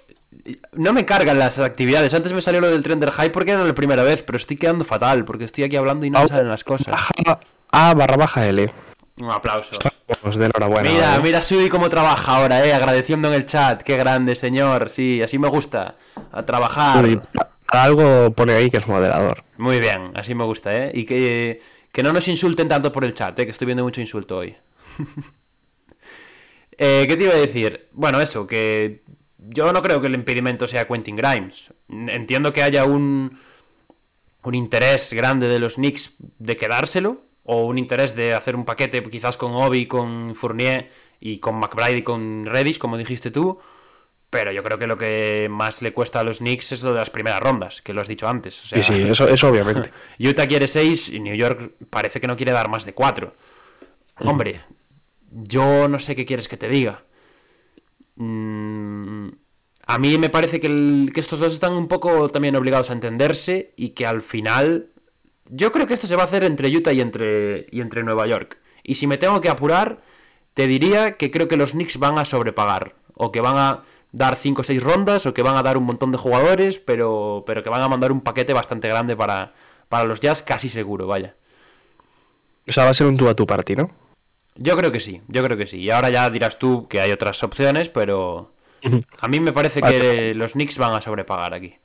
no me cargan las actividades. Antes me salió lo del tren del hype porque era la primera vez, pero estoy quedando fatal porque estoy aquí hablando y no me salen las cosas. A barra baja L. Un aplauso. Pues de enhorabuena. Mira, ¿vale? mira Sudi cómo trabaja ahora, eh, agradeciendo en el chat. Qué grande, señor. Sí, así me gusta. A trabajar. Uy, para algo pone ahí que es moderador. Muy bien, así me gusta, eh. Y que, que no nos insulten tanto por el chat, eh, que estoy viendo mucho insulto hoy. Eh, ¿Qué te iba a decir? Bueno, eso, que yo no creo que el impedimento sea Quentin Grimes. Entiendo que haya un, un interés grande de los Knicks de quedárselo, o un interés de hacer un paquete quizás con Obi, con Fournier y con McBride y con Reddish, como dijiste tú. Pero yo creo que lo que más le cuesta a los Knicks es lo de las primeras rondas, que lo has dicho antes. O sea, Sí, sí, eso, eso obviamente. Utah quiere 6 y New York parece que no quiere dar más de 4. Hombre, yo no sé qué quieres que te diga. Mm, a mí me parece que, el- que estos dos están un poco también obligados a entenderse y que al final... Yo creo que esto se va a hacer entre Utah y entre, y entre Nueva York. Y si me tengo que apurar, te diría que creo que los Knicks van a sobrepagar. O que van a dar 5 o 6 rondas, o que van a dar un montón de jugadores, pero, pero que van a mandar un paquete bastante grande para, para los Jazz, casi seguro, vaya. O sea, va a ser un tú a tu party, ¿no? Yo creo que sí, yo creo que sí. Y ahora ya dirás tú que hay otras opciones, pero, A mí me parece que los Knicks van a sobrepagar aquí.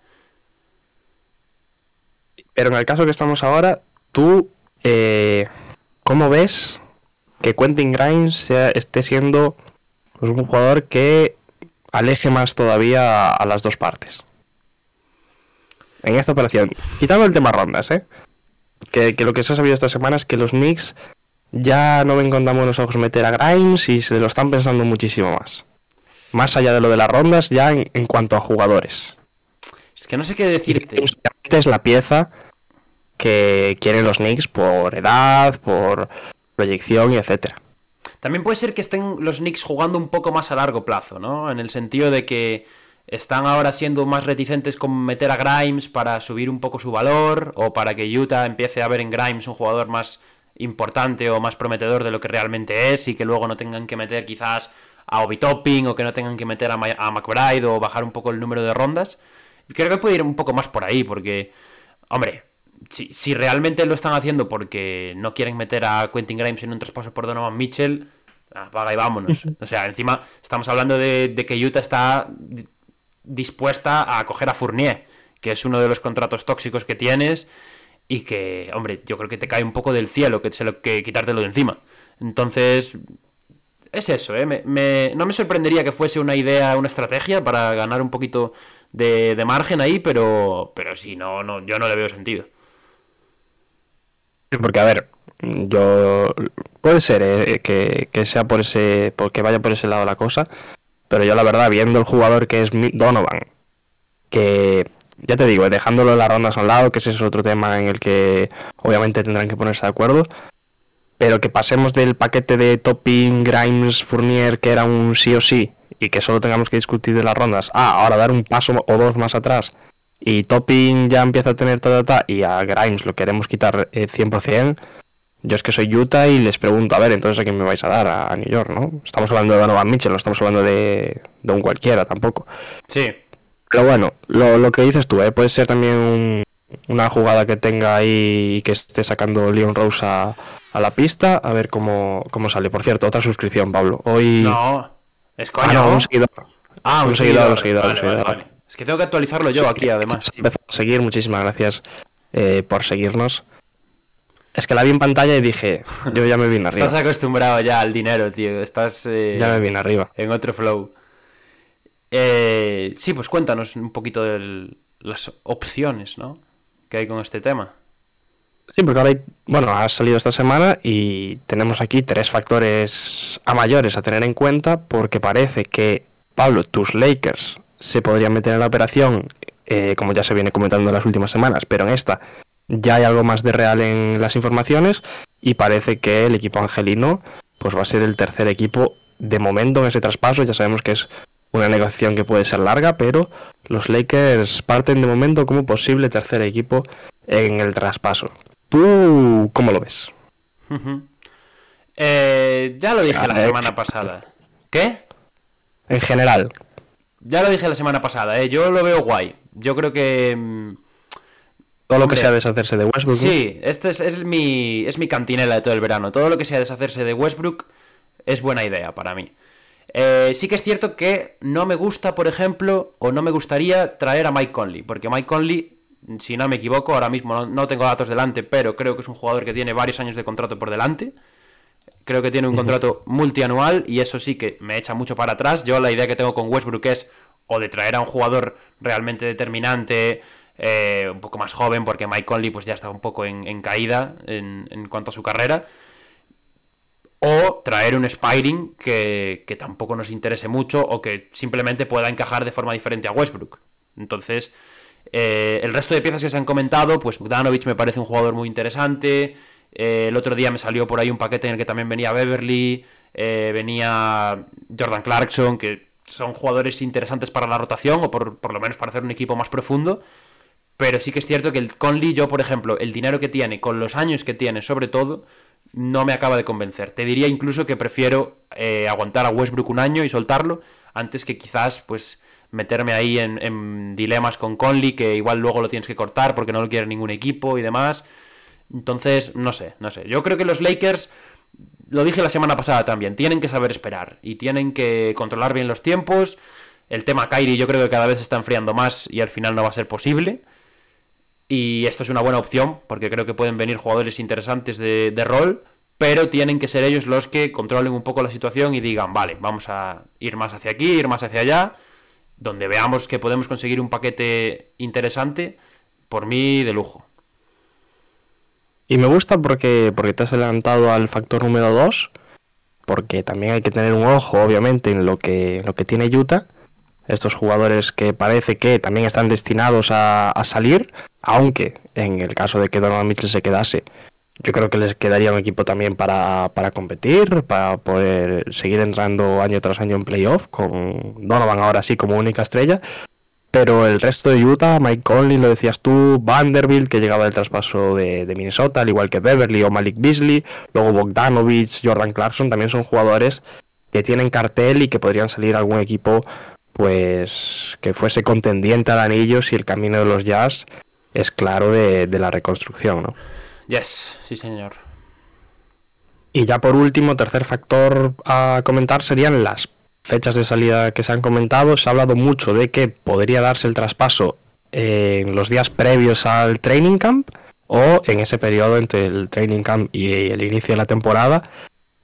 Pero en el caso que estamos ahora, tú, eh, ¿cómo ves que Quentin Grimes esté siendo pues, un jugador que aleje más todavía a las dos partes? En esta operación, quitando el tema rondas, ¿eh? Que, lo que se ha sabido esta semana es que los Knicks ya no ven con tan buenos ojos meter a Grimes y se lo están pensando muchísimo más. Más allá de lo de las rondas, ya en, cuanto a jugadores. Es que no sé qué decirte. Es la pieza que quieren los Knicks por edad, por proyección y etcétera. También puede ser que estén los Knicks jugando un poco más a largo plazo, ¿no? En el sentido de que están ahora siendo más reticentes con meter a Grimes para subir un poco su valor o para que Utah empiece a ver en Grimes un jugador más importante o más prometedor de lo que realmente es y que luego no tengan que meter quizás a Obi Topping o que no tengan que meter a, McBride o bajar un poco el número de rondas. Creo que puede ir un poco más por ahí porque, hombre, si, si realmente lo están haciendo porque no quieren meter a Quentin Grimes en un traspaso por Donovan Mitchell, apaga y vámonos. O sea, encima estamos hablando de, de que Utah está dispuesta a coger a Fournier, que es uno de los contratos tóxicos que tienes y que, hombre, yo creo que te cae un poco del cielo que, lo, que quitártelo de encima. Entonces, es eso, ¿eh? no me sorprendería que fuese una idea, una estrategia para ganar un poquito de, margen ahí, pero, pero si no, no, yo no le veo sentido. Porque, a ver, yo. Puede ser ¿eh? que, que, sea por ese. porque vaya por ese lado la cosa. Pero yo la verdad, viendo el jugador que es Donovan, que ya te digo, dejándolo las rondas a un lado, que ese es otro tema en el que obviamente tendrán que ponerse de acuerdo, pero que pasemos del paquete de Topping, Grimes, Fournier, que era un sí o sí, y que solo tengamos que discutir de las rondas, ah, ahora dar un paso o dos más atrás, y Topping ya empieza a tener ta, ta, y a Grimes lo queremos quitar 100%, eh, yo es que soy Utah y les pregunto, a ver, entonces a quién me vais a dar, a, New York, ¿no? Estamos hablando de Donovan Mitchell, no estamos hablando de, de un cualquiera tampoco. Sí. Pero bueno, lo, lo que dices tú, ¿eh? puede ser también una jugada que tenga ahí y que esté sacando Leon Rose a, la pista, a ver cómo, cómo sale. Por cierto, otra suscripción, Pablo. Hoy... No, es coño. Ah, no, un seguidor. Ah, un, seguidor, un seguidor. Es que tengo que actualizarlo yo aquí, además. Empezó a seguir, muchísimas gracias eh, por seguirnos. Es que la vi en pantalla y dije, yo ya me vine arriba. Estás acostumbrado ya al dinero, tío. Estás. Eh, ya me vine arriba. En otro flow. Eh, sí, pues cuéntanos un poquito de las opciones, ¿no? Que hay con este tema. Sí, porque ahora, bueno, ha salido esta semana y tenemos aquí tres factores a mayores a tener en cuenta porque parece que, Pablo, tus Lakers se podrían meter en la operación, eh, como ya se viene comentando en las últimas semanas, pero en esta ya hay algo más de real en las informaciones y parece que el equipo angelino pues va a ser el tercer equipo de momento en ese traspaso. Ya sabemos que es una negociación que puede ser larga, pero los Lakers parten de momento como posible tercer equipo en el traspaso. ¿Tú cómo lo ves? Eh, ya lo dije la semana pasada. ¿Qué? En general. Ya lo dije la semana pasada, ¿eh? yo lo veo guay. Yo creo que mm, todo lo que sea deshacerse de Westbrook. Sí, este es, mi, es mi cantinela de todo el verano. Todo lo que sea deshacerse de Westbrook es buena idea para mí. Eh, sí que es cierto que no me gusta, por ejemplo, o no me gustaría traer a Mike Conley, porque Mike Conley, si no me equivoco, ahora mismo no, tengo datos delante, pero creo que es un jugador que tiene varios años de contrato por delante. Creo que tiene un contrato multianual y eso sí que me echa mucho para atrás. Yo la idea que tengo con Westbrook es o de traer a un jugador realmente determinante, eh, un poco más joven, porque Mike Conley pues ya está un poco en, caída en, cuanto a su carrera. O traer un Spiring que, tampoco nos interese mucho o que simplemente pueda encajar de forma diferente a Westbrook. Entonces, eh, el resto de piezas que se han comentado, pues Bogdanovich me parece un jugador muy interesante. Eh, el otro día me salió por ahí un paquete en el que también venía Beverly, venía Jordan Clarkson, que son jugadores interesantes para la rotación o por, por, lo menos para hacer un equipo más profundo. Pero sí que es cierto que el Conley, yo, por ejemplo, el dinero que tiene, con los años que tiene, sobre todo, no me acaba de convencer. Te diría incluso que prefiero eh, aguantar a Westbrook un año y soltarlo, antes que quizás, pues, meterme ahí en, dilemas con Conley, que igual luego lo tienes que cortar porque no lo quiere ningún equipo y demás. Entonces, no sé, no sé. Yo creo que los Lakers, lo dije la semana pasada también, tienen que saber esperar y tienen que controlar bien los tiempos El tema Kyrie yo creo que cada vez se está enfriando más y al final no va a ser posible. Y esto es una buena opción porque creo que pueden venir jugadores interesantes de, de rol, pero tienen que ser ellos los que controlen un poco la situación y digan, vale, vamos a ir más hacia aquí, ir más hacia allá, donde veamos que podemos conseguir un paquete interesante, por mí de lujo. Y me gusta porque, porque te has adelantado al factor número 2, porque también hay que tener un ojo, obviamente, en lo que, lo que tiene Utah. Estos jugadores que parece que también están destinados a, a salir, aunque en el caso de que Donovan Mitchell se quedase, yo creo que les quedaría un equipo también para, para competir, para poder seguir entrando año tras año en playoff, con Donovan ahora sí como única estrella. Pero el resto de Utah, Mike Conley, lo decías tú, Vanderbilt, que llegaba del traspaso de, de Minnesota, al igual que Beverly o Malik Beasley, luego Bogdanovich, Jordan Clarkson, también son jugadores que tienen cartel y que podrían salir a algún equipo pues que fuese contendiente al anillo si el camino de los Jazz es claro de, de la reconstrucción, ¿no? Yes, sí señor. Y ya por último, tercer factor a comentar serían las fechas de salida que se han comentado. Se ha hablado mucho de que podría darse el traspaso en los días previos al training camp o en ese periodo entre el training camp y el inicio de la temporada.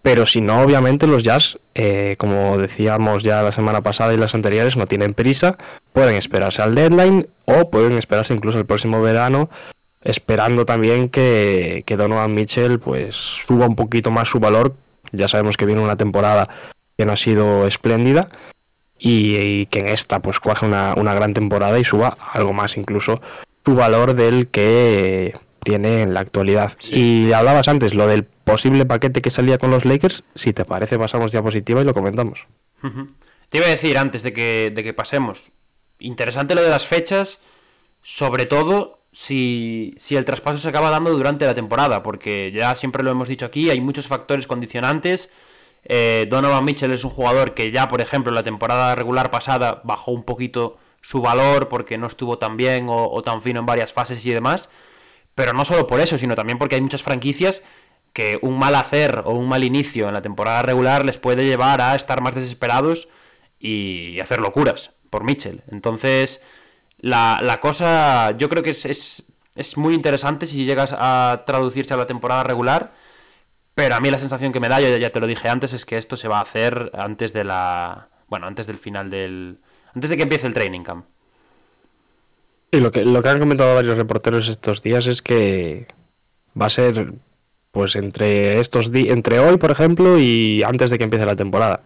Pero si no, obviamente los Jazz, eh, como decíamos ya la semana pasada y las anteriores, no tienen prisa, pueden esperarse al deadline o pueden esperarse incluso el próximo verano esperando también que, que Donovan Mitchell pues suba un poquito más su valor. Ya sabemos que viene una temporada que no ha sido espléndida y, y que en esta pues cuaje una, una, gran temporada y suba algo más incluso su valor del que tiene en la actualidad. Sí. Y hablabas antes lo del posible paquete que salía con los Lakers, si te parece pasamos diapositiva y lo comentamos. Uh -huh. Te iba a decir antes de que, de que pasemos, interesante lo de las fechas, sobre todo si, si, el traspaso se acaba dando durante la temporada, porque ya siempre lo hemos dicho aquí, hay muchos factores condicionantes. Eh, Donovan Mitchell es un jugador que ya, por ejemplo, la temporada regular pasada bajó un poquito su valor porque no estuvo tan bien o, tan fino en varias fases y demás. Pero no solo por eso, sino también porque hay muchas franquicias que un mal hacer o un mal inicio en la temporada regular les puede llevar a estar más desesperados y hacer locuras por Mitchell. Entonces, la, cosa yo creo que es, es, muy interesante si llegas a traducirse a la temporada regular, pero a mí la sensación que me da, yo ya te lo dije antes, es que esto se va a hacer antes de la... Bueno, antes del final del... Antes de que empiece el training camp. Y lo que, lo que han comentado varios reporteros estos días es que va a ser pues entre estos entre hoy, por ejemplo, y antes de que empiece la temporada.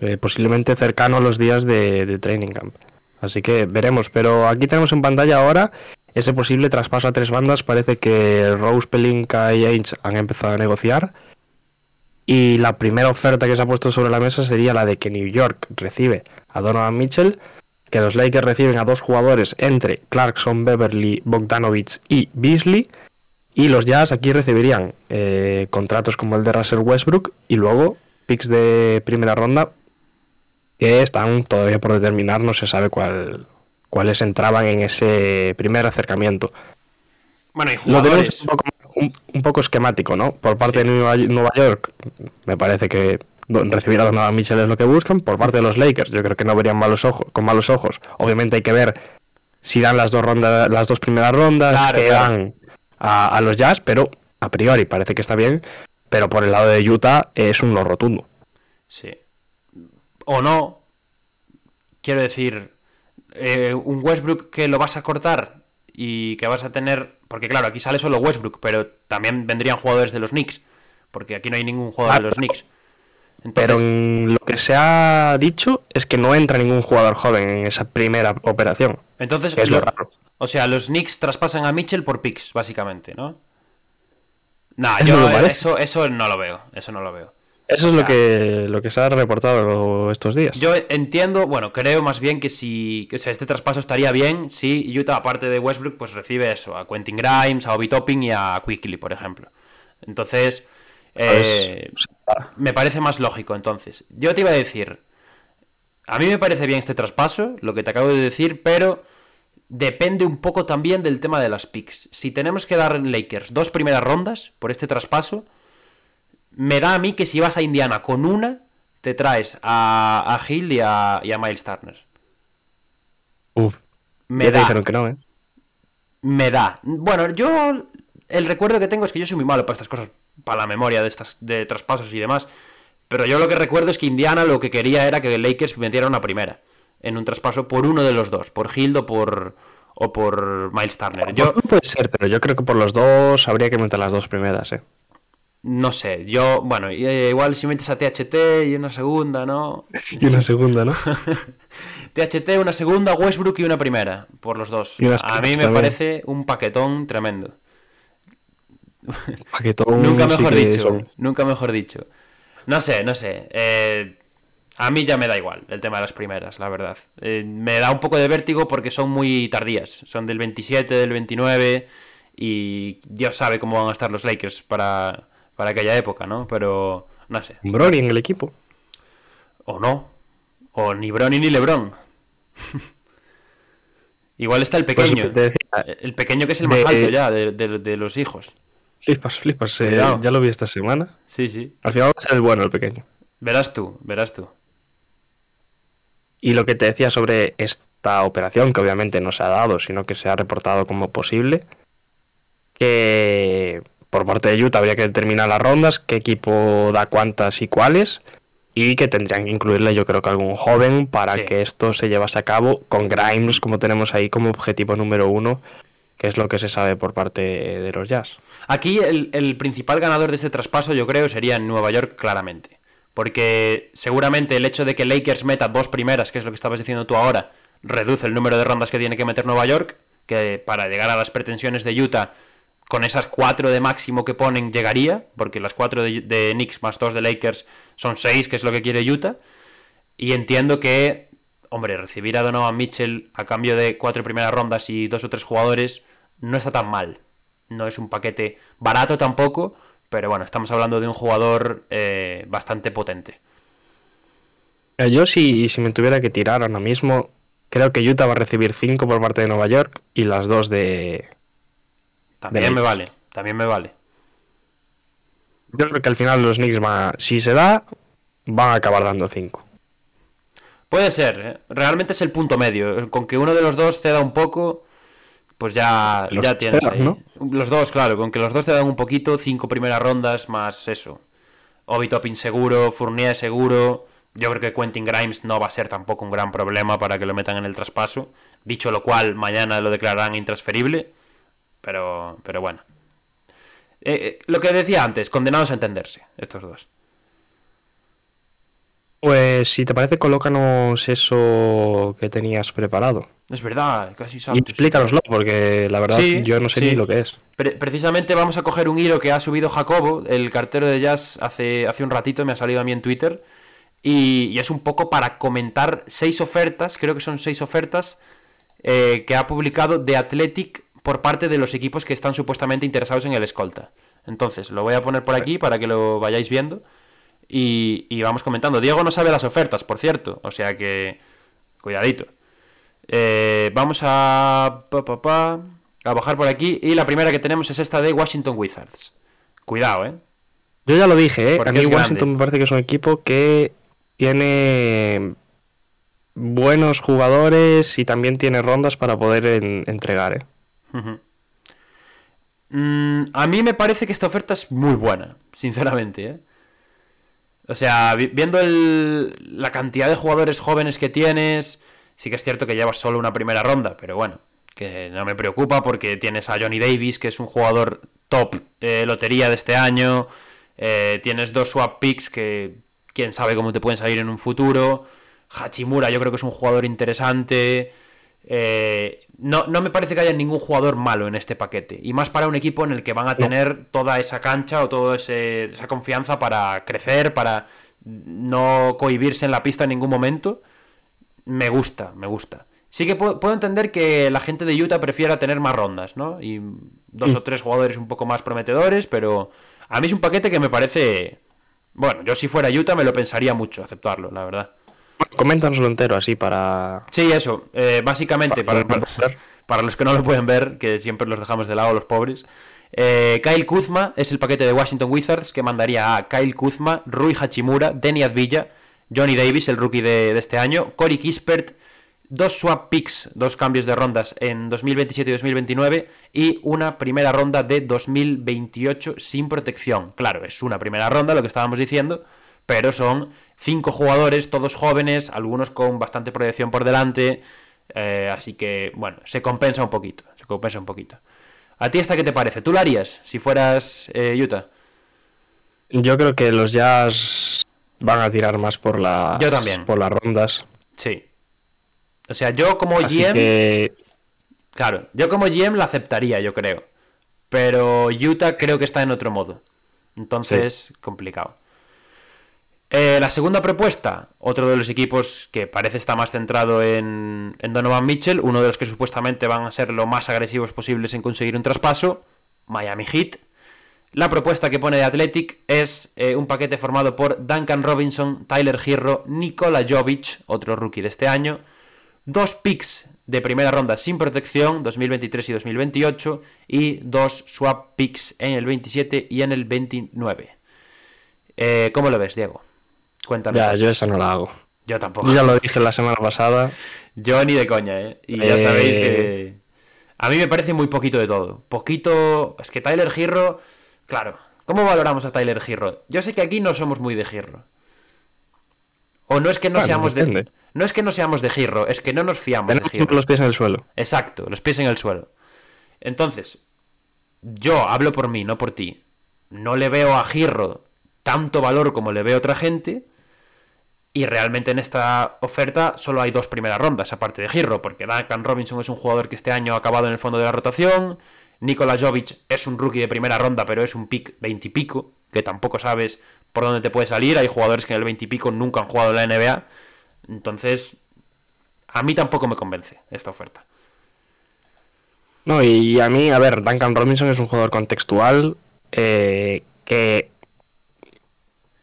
eh, posiblemente cercano a los días de, de training camp. Así que veremos. Pero aquí tenemos en pantalla ahora ese posible traspaso a tres bandas. Parece que Rose, Pelinka y Ainge han empezado a negociar. Y la primera oferta que se ha puesto sobre la mesa sería la de que New York recibe a Donovan Mitchell, que los Lakers reciben a dos jugadores entre Clarkson, Beverly, Bogdanovich y Beasley. Y los Jazz aquí recibirían eh, contratos como el de Russell Westbrook y luego picks de primera ronda que están todavía por determinar, no se sabe cuál, cuáles entraban en ese primer acercamiento. Bueno, y jugadores... Lo un poco, un, un poco, esquemático, ¿no? Por parte sí. de Nueva, Nueva, York, me parece que recibir a Donovan Mitchell es lo que buscan. Por parte de los Lakers, yo creo que no verían malos ojos, con malos ojos. Obviamente hay que ver si dan las dos rondas, las dos primeras rondas, claro, que claro. dan a, a, los Jazz, pero a priori parece que está bien. Pero por el lado de Utah es un no rotundo. Sí o no. Quiero decir, eh, un Westbrook que lo vas a cortar y que vas a tener. Porque claro, aquí sale solo Westbrook, pero también vendrían jugadores de los Knicks. Porque aquí no hay ningún jugador ah, de los Knicks. Entonces... Pero lo que se ha dicho es que no entra ningún jugador joven en esa primera operación. Entonces, es lo, lo raro. O sea, los Knicks traspasan a Mitchell por picks, básicamente, ¿no? Nah, yo eso, eso no lo veo. Eso no lo veo. Eso es o sea, lo que lo que se ha reportado estos días. Yo entiendo, bueno, creo más bien que si o sea, este traspaso estaría bien si Utah, aparte de Westbrook, pues recibe eso, a Quentin Grimes, a Obi Topping y a Quickly, por ejemplo. Entonces, eh, me parece más lógico. Entonces, yo te iba a decir, a mí me parece bien este traspaso, lo que te acabo de decir, pero depende un poco también del tema de las picks. Si tenemos que dar en Lakers dos primeras rondas por este traspaso me da a mí que si vas a Indiana con una, te traes a, a Hill y a, y a Miles Turner. Uf. Me ya te da. dijeron que no, ¿eh? Me da. Bueno, yo. El recuerdo que tengo es que yo soy muy malo para estas cosas, para la memoria de estas de traspasos y demás. Pero yo lo que recuerdo es que Indiana lo que quería era que Lakers metiera una primera en un traspaso por uno de los dos, por Hild o por, o por Miles Turner. Yo Puede ser, pero yo creo que por los dos habría que meter las dos primeras, ¿eh? No sé, yo, bueno, eh, igual si metes a THT y una segunda, ¿no? Y una segunda, ¿no? THT, una segunda, Westbrook y una primera, por los dos. A mí me también. parece un paquetón tremendo. Paquetón Nunca mejor dicho. son- Nunca mejor dicho. No sé, no sé. eh, a mí ya me da igual el tema de las primeras, la verdad. Eh, me da un poco de vértigo porque son muy tardías. Son del 27, del 29 y Dios sabe cómo van a estar los Lakers para, para aquella época, ¿no? Pero no sé. Brody en el equipo. O no. O ni Bronny ni LeBron. Igual está el Pues pequeño. decía, El pequeño que es el más de- alto ya de, de- de los hijos. Flipas, flipas. eh, ya lo vi esta semana. Sí, sí. Al final va a ser el bueno, el pequeño. Verás tú, verás tú. Y lo que te decía sobre esta operación, que obviamente no se ha dado, sino que se ha reportado como posible, que por parte de Utah habría que determinar las rondas, qué equipo da cuántas y cuáles, y que tendrían que incluirle yo creo que algún joven para Sí. que esto se llevase a cabo con Grimes como tenemos ahí como objetivo número uno, que es lo que se sabe por parte de los Jazz. Aquí el, el principal ganador de este traspaso yo creo sería en Nueva York claramente. Porque seguramente el hecho de que Lakers meta dos primeras, que es lo que estabas diciendo tú ahora, reduce el número de rondas que tiene que meter Nueva York, que para llegar a las pretensiones de Utah, con esas cuatro de máximo que ponen llegaría, porque las cuatro de, Knicks más dos de Lakers son seis, que es lo que quiere Utah. Y entiendo que, hombre, recibir a Donovan Mitchell a cambio de cuatro primeras rondas y dos o tres jugadores no está tan mal. No es un paquete barato tampoco, pero bueno, estamos hablando de un jugador eh, bastante potente. Yo si, si me tuviera que tirar ahora mismo, creo que Utah va a recibir 5 por parte de Nueva York y las dos de... También me vale, también me vale. Yo creo que al final los Knicks van a- si se da, van a acabar dando 5. Puede ser, ¿eh? realmente es el punto medio. Con que uno de los dos ceda un poco, pues ya, Los ya tienes ahí. ¿no? Los dos, claro, con que los dos cedan un poquito, cinco primeras rondas más eso. Obi Toppin seguro, Fournier seguro. Yo creo que Quentin Grimes no va a ser tampoco un gran problema para que lo metan en el traspaso. Dicho lo cual, mañana lo declararán intransferible. Pero, pero bueno. Eh, eh, lo que decía antes, condenados a entenderse, estos dos. Pues si te parece, colócanos eso que tenías preparado. Es verdad, casi Y salto. explícanoslo, porque la verdad Sí, yo no sé sí. ni lo que es. Pre- precisamente vamos a coger un hilo que ha subido Jacobo, el cartero de jazz, hace, hace un ratito, me ha salido a mí en Twitter. Y, y es un poco para comentar seis ofertas, creo que son seis ofertas, eh, que ha publicado The Athletic por parte de los equipos que están supuestamente interesados en el escolta. Entonces, lo voy a poner por aquí para que lo vayáis viendo. Y, y vamos comentando. Diego no sabe las ofertas, por cierto. O sea que. Cuidadito. Eh, vamos a. pa, pa, pa, a bajar por aquí. Y la primera que tenemos es esta de Washington Wizards. Cuidado, ¿eh? Yo ya lo dije, ¿eh? Porque a mí Washington grande. me parece que es un equipo que tiene buenos jugadores y también tiene rondas para poder en- entregar, ¿eh? Mm, a mí me parece que esta oferta es muy buena, sinceramente, ¿eh? O sea, vi- viendo el- la cantidad de jugadores jóvenes que tienes, sí que es cierto que llevas solo una primera ronda, pero bueno, que no me preocupa porque tienes a Johnny Davis, que es un jugador top eh, lotería de este año, eh, tienes dos swap picks que quién sabe cómo te pueden salir en un futuro, Hachimura yo creo que es un jugador interesante, eh, no, no me parece que haya ningún jugador malo en este paquete. Y más para un equipo en el que van a tener toda esa cancha o toda esa confianza para crecer, para no cohibirse en la pista en ningún momento. Me gusta, me gusta. Sí que puedo, puedo entender que la gente de Utah prefiera tener más rondas, ¿no? Y dos o tres jugadores un poco más prometedores, pero a mí es un paquete que me parece... Bueno, yo si fuera Utah me lo pensaría mucho aceptarlo, la verdad. Coméntanoslo entero así para... Sí, eso. eh, básicamente, para, Para- para- para los que no lo pueden ver, que siempre los dejamos de lado los pobres. eh, Kyle Kuzma es el paquete de Washington Wizards que mandaría a Kyle Kuzma, Rui Hachimura, Denny Advilla, Johnny Davis, el rookie de, de este año, Corey Kispert, dos swap picks, dos cambios de rondas en 2027 y 2029 y una primera ronda de 2028 sin protección. Claro, es una primera ronda, lo que estábamos diciendo, pero son cinco jugadores, todos jóvenes, algunos con bastante proyección por delante, eh, así que, bueno, se compensa un poquito, se compensa un poquito. ¿A ti esta qué te parece? ¿Tú la harías si fueras eh, Utah? Yo creo que los Jazz van a tirar más por la Yo también. por las rondas. Sí. O sea, yo como Así GM... que Claro, yo como GM la aceptaría, yo creo. Pero Utah creo que está en otro modo. Entonces, complicado. Eh, la segunda propuesta, otro de los equipos que parece estar más centrado en, en Donovan Mitchell, uno de los que supuestamente van a ser lo más agresivos posibles en conseguir un traspaso, Miami Heat. La propuesta que pone de Athletic es eh, un paquete formado por Duncan Robinson, Tyler Girro, Nikola Jovic, otro rookie de este año, dos picks de primera ronda sin protección, 2023 y 2028, y dos swap picks en el 27 y en el 29. Eh, ¿Cómo lo ves, Diego? Cuéntame. ya, yo esa no la hago. Yo tampoco. Yo ya lo dije la semana pasada. Yo ni de coña, ¿eh? Y ya Eh, sabéis que... A mí me parece muy poquito de todo. Poquito... Es que Tyler Girro... Claro. ¿Cómo valoramos a Tyler Girro? Yo sé que aquí no somos muy de Girro. O no es que no Bueno, seamos de... No es que no seamos de Girro, es que no nos fiamos de Tenemos Girro. siempre los pies en el suelo. Exacto, los pies en el suelo. Entonces, yo hablo por mí, no por ti. No le veo a Girro tanto valor como le veo a otra gente. Y realmente en esta oferta solo hay dos primeras rondas, aparte de Girro, porque Duncan Robinson es un jugador que este año ha acabado en el fondo de la rotación. Nikola Jovic es un rookie de primera ronda, pero es un pick 20 y pico, que tampoco sabes por dónde te puede salir. Hay jugadores que en el 20 y pico nunca han jugado en la NBA. Entonces, a mí tampoco me convence esta oferta. No, y a mí, a ver, Duncan Robinson es un jugador contextual eh, que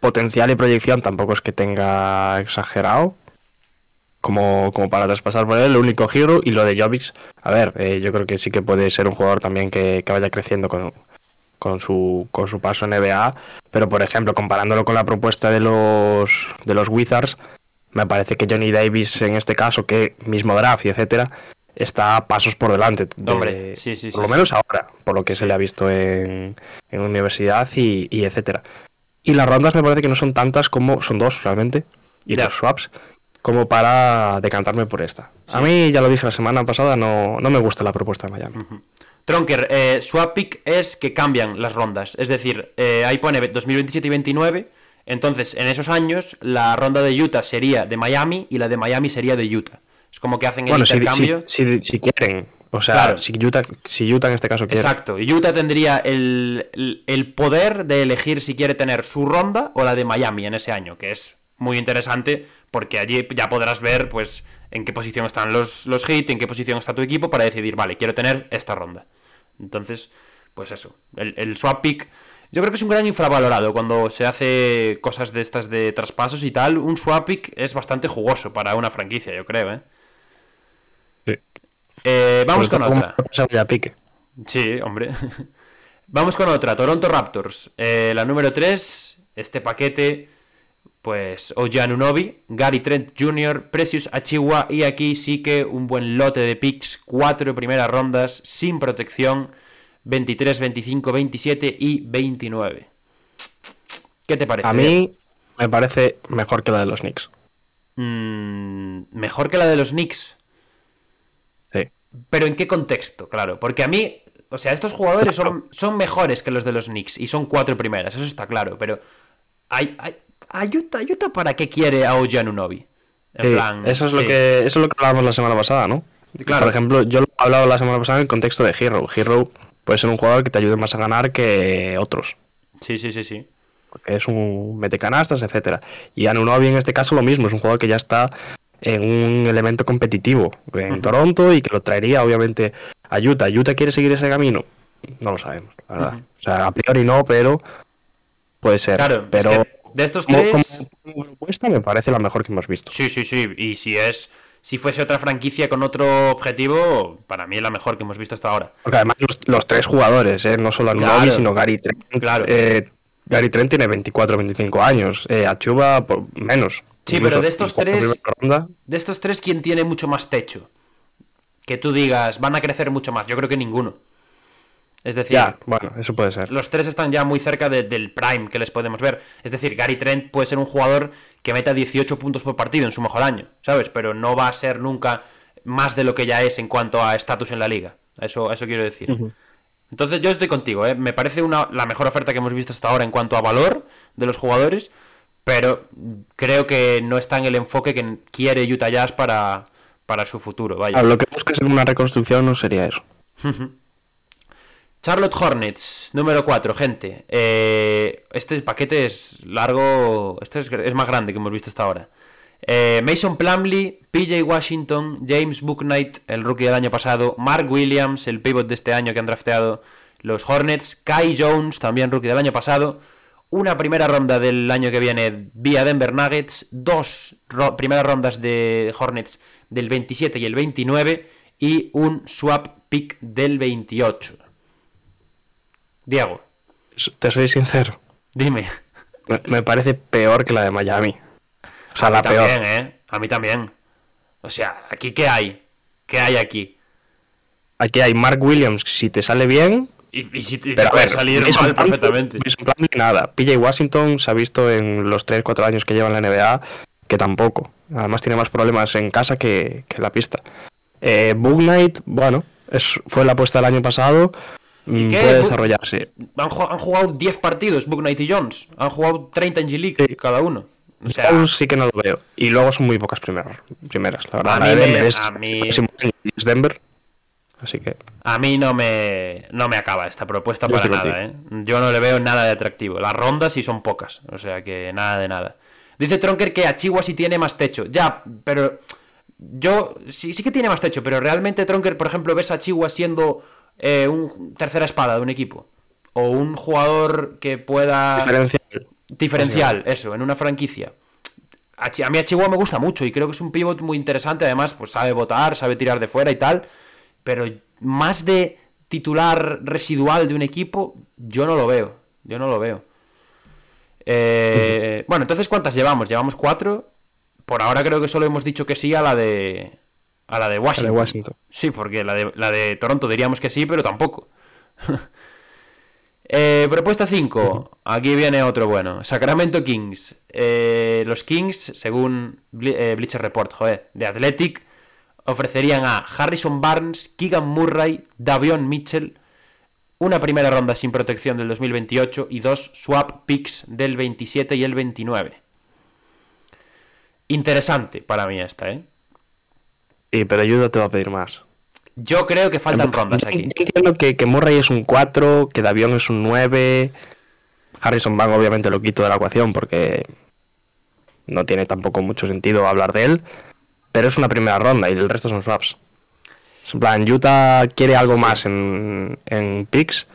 potencial y proyección tampoco es que tenga exagerado como, como para traspasar por él, el único giro y lo de Jovic, a ver, eh, yo creo que sí que puede ser un jugador también que, que vaya creciendo con, con, su, con su paso en NBA, pero por ejemplo, comparándolo con la propuesta de los, de los Wizards, me parece que Johnny Davis en este caso, que mismo draft y etcétera, está a pasos por delante. de- Hombre, sí, sí, por sí, lo menos ahora, por lo que se le ha visto en, en universidad y, y etcétera. Y las rondas me parece que no son tantas como son dos realmente, y Ya. los swaps, como para decantarme por esta. A mí, ya lo dije la semana pasada, no, no me gusta la propuesta de Miami. Tronker, eh, swap pick es que cambian las rondas. Es decir, eh, ahí pone 2027 y 29. Entonces, en esos años, la ronda de Utah sería de Miami y la de Miami sería de Utah. Es como que hacen el Bueno, si, intercambio. si, si- si quieren, o sea, Claro. si, Utah, si Utah en este caso quiere. Exacto. Utah tendría el, el- el poder de elegir si quiere tener su ronda o la de Miami en ese año, que es muy interesante porque allí ya podrás ver pues en qué posición están los, los hits, en qué posición está tu equipo para decidir, vale, quiero tener esta ronda. Entonces, pues eso, el, el swap pick yo creo que es un gran infravalorado cuando se hace cosas de estas de traspasos y tal. Un swap pick es bastante jugoso para una franquicia, yo creo, ¿eh? Eh, vamos con otra. pique. Sí, hombre. Vamos con otra, Toronto Raptors. Eh, la número 3, este paquete, pues Oji Anunobi, Gary Trent Jr., Precious Achiwa y aquí sí que un buen lote de picks, cuatro primeras rondas sin protección, 23, 25, 27 y 29. ¿Qué te parece? A mí me parece mejor que la de los Knicks. Mm, mejor que la de los Knicks. Pero ¿en qué contexto? Claro, porque a mí, o sea, estos jugadores son, son mejores que los de los Knicks y son cuatro primeras, eso está claro, pero hay, hay, a Utah, Utah para qué quiere a Anunobi? En Sí, plan, eso es lo que eso es lo que hablábamos la semana pasada, ¿no? Claro. Por ejemplo, yo lo he hablado la semana pasada en el contexto de Hero. Hero puede ser un jugador que te ayude más a ganar que otros. Sí, sí, sí, sí. Porque es un metecanastas, etcétera. Y Anunobi en este caso lo mismo, es un jugador que ya está en un elemento competitivo en. Toronto y que lo traería obviamente a Utah. ¿Utah quiere seguir ese camino? No lo sabemos, la verdad. O sea, a priori no, pero puede ser. Claro, es pero que de estos como, tres... como propuesta me parece la mejor que hemos visto. Sí, sí, sí. Y si es... Si fuese otra franquicia con otro objetivo, para mí es la mejor que hemos visto hasta ahora. Porque además los, los tres jugadores, ¿eh? no solo Anunobi, Claro. sino Gary Trent. Claro. eh, Gary Trent tiene 24 25 años. Eh, Achuba por menos. Sí, pero de estos tres- De estos tres, ¿quién tiene mucho más techo? Que tú digas, van a crecer mucho más. Yo creo que ninguno. Es decir, ya, bueno, eso puede ser. los tres están ya muy cerca de- del prime que les podemos ver. Es decir, Gary Trent puede ser un jugador que meta 18 puntos por partido en su mejor año, ¿sabes? Pero no va a ser nunca más de lo que ya es en cuanto a estatus en la liga. Eso, eso quiero decir. Entonces yo estoy contigo, ¿eh? Me parece una, la mejor oferta que hemos visto hasta ahora en cuanto a valor de los jugadores, pero creo que no está en el enfoque que quiere Utah Jazz para, para su futuro. Vaya. Ah, lo que buscas en una reconstrucción no sería eso. Charlotte Hornets, número 4, gente. Eh, este paquete es largo, este es, es más grande que hemos visto hasta ahora. Eh, Mason Plumley, PJ Washington, James Booknight, el rookie del año pasado, Mark Williams, el pivot de este año que han drafteado los Hornets, Kai Jones, también rookie del año pasado, una primera ronda del año que viene vía Denver Nuggets, dos ro- primeras rondas de Hornets del 27 y el 29 y un swap pick del 28. Diego, Te soy sincero. dime. Me, me parece peor que la de Miami. O sea, A mí la peor. también, ¿eh? A mí también. O sea, ¿aquí qué hay? ¿Qué hay aquí? Aquí hay Mark Williams, si te sale bien. Y, y si te, te Pero a puede ver, salir Mason mal perfectamente. Mason nada. PJ Washington se ha visto en los 3-4 años que lleva en la NBA que tampoco. Además tiene más problemas en casa que, que en la pista. Eh, Book Knight, bueno, es, fue la apuesta del año pasado. mm? Puede desarrollarse. Han, ju- han jugado 10 partidos, Book Knight y Jones. Han jugado 30 en G-League Sí. cada uno. O sea, Jones sí que no lo veo. Y luego son muy pocas primeras, primeras la verdad. A La me- es, a mí- es Denver. Así que a mí no me, no me acaba esta propuesta Yo para nada, ¿eh? Yo no le veo nada de atractivo. Las rondas sí son pocas. O sea que nada de nada. Dice Tronker que a Chihuahua sí tiene más techo. Ya, pero yo sí, sí que tiene más techo, pero realmente Tronker, por ejemplo, ves a Chihuahua siendo eh, un tercera espada de un equipo. O un jugador que pueda... diferencial. diferencial, eso, en una franquicia. A, a mí a Chihuahua me gusta mucho y creo que es un pivot muy interesante. Además, pues sabe votar, sabe tirar de fuera y tal. Pero más de titular residual de un equipo, yo no lo veo. Yo no lo veo. Eh, bueno, entonces, ¿cuántas llevamos? Llevamos cuatro. Por ahora creo que solo hemos dicho que sí a la de. A la de La Washington. de Washington. Sí, porque la de, la de Toronto diríamos que sí, pero tampoco. Eh, propuesta 5. Aquí viene otro bueno. Sacramento Kings. Eh, los Kings, según Ble- Bleacher Report, joder, de Athletic, ofrecerían a Harrison Barnes, Keegan Murray, Davion Mitchell, una primera ronda sin protección del 2028 y dos swap picks del 27 y el 29. Interesante para mí esta, ¿eh? Sí, pero ayuda te va a pedir más. Yo creo que faltan rondas aquí. Yo entiendo que, que Murray es un 4, que Davion es un 9. Harrison Bank obviamente lo quito de la ecuación porque no tiene tampoco mucho sentido hablar de él. Pero es una primera ronda y el resto son swaps. En plan, Utah quiere algo más en, en picks.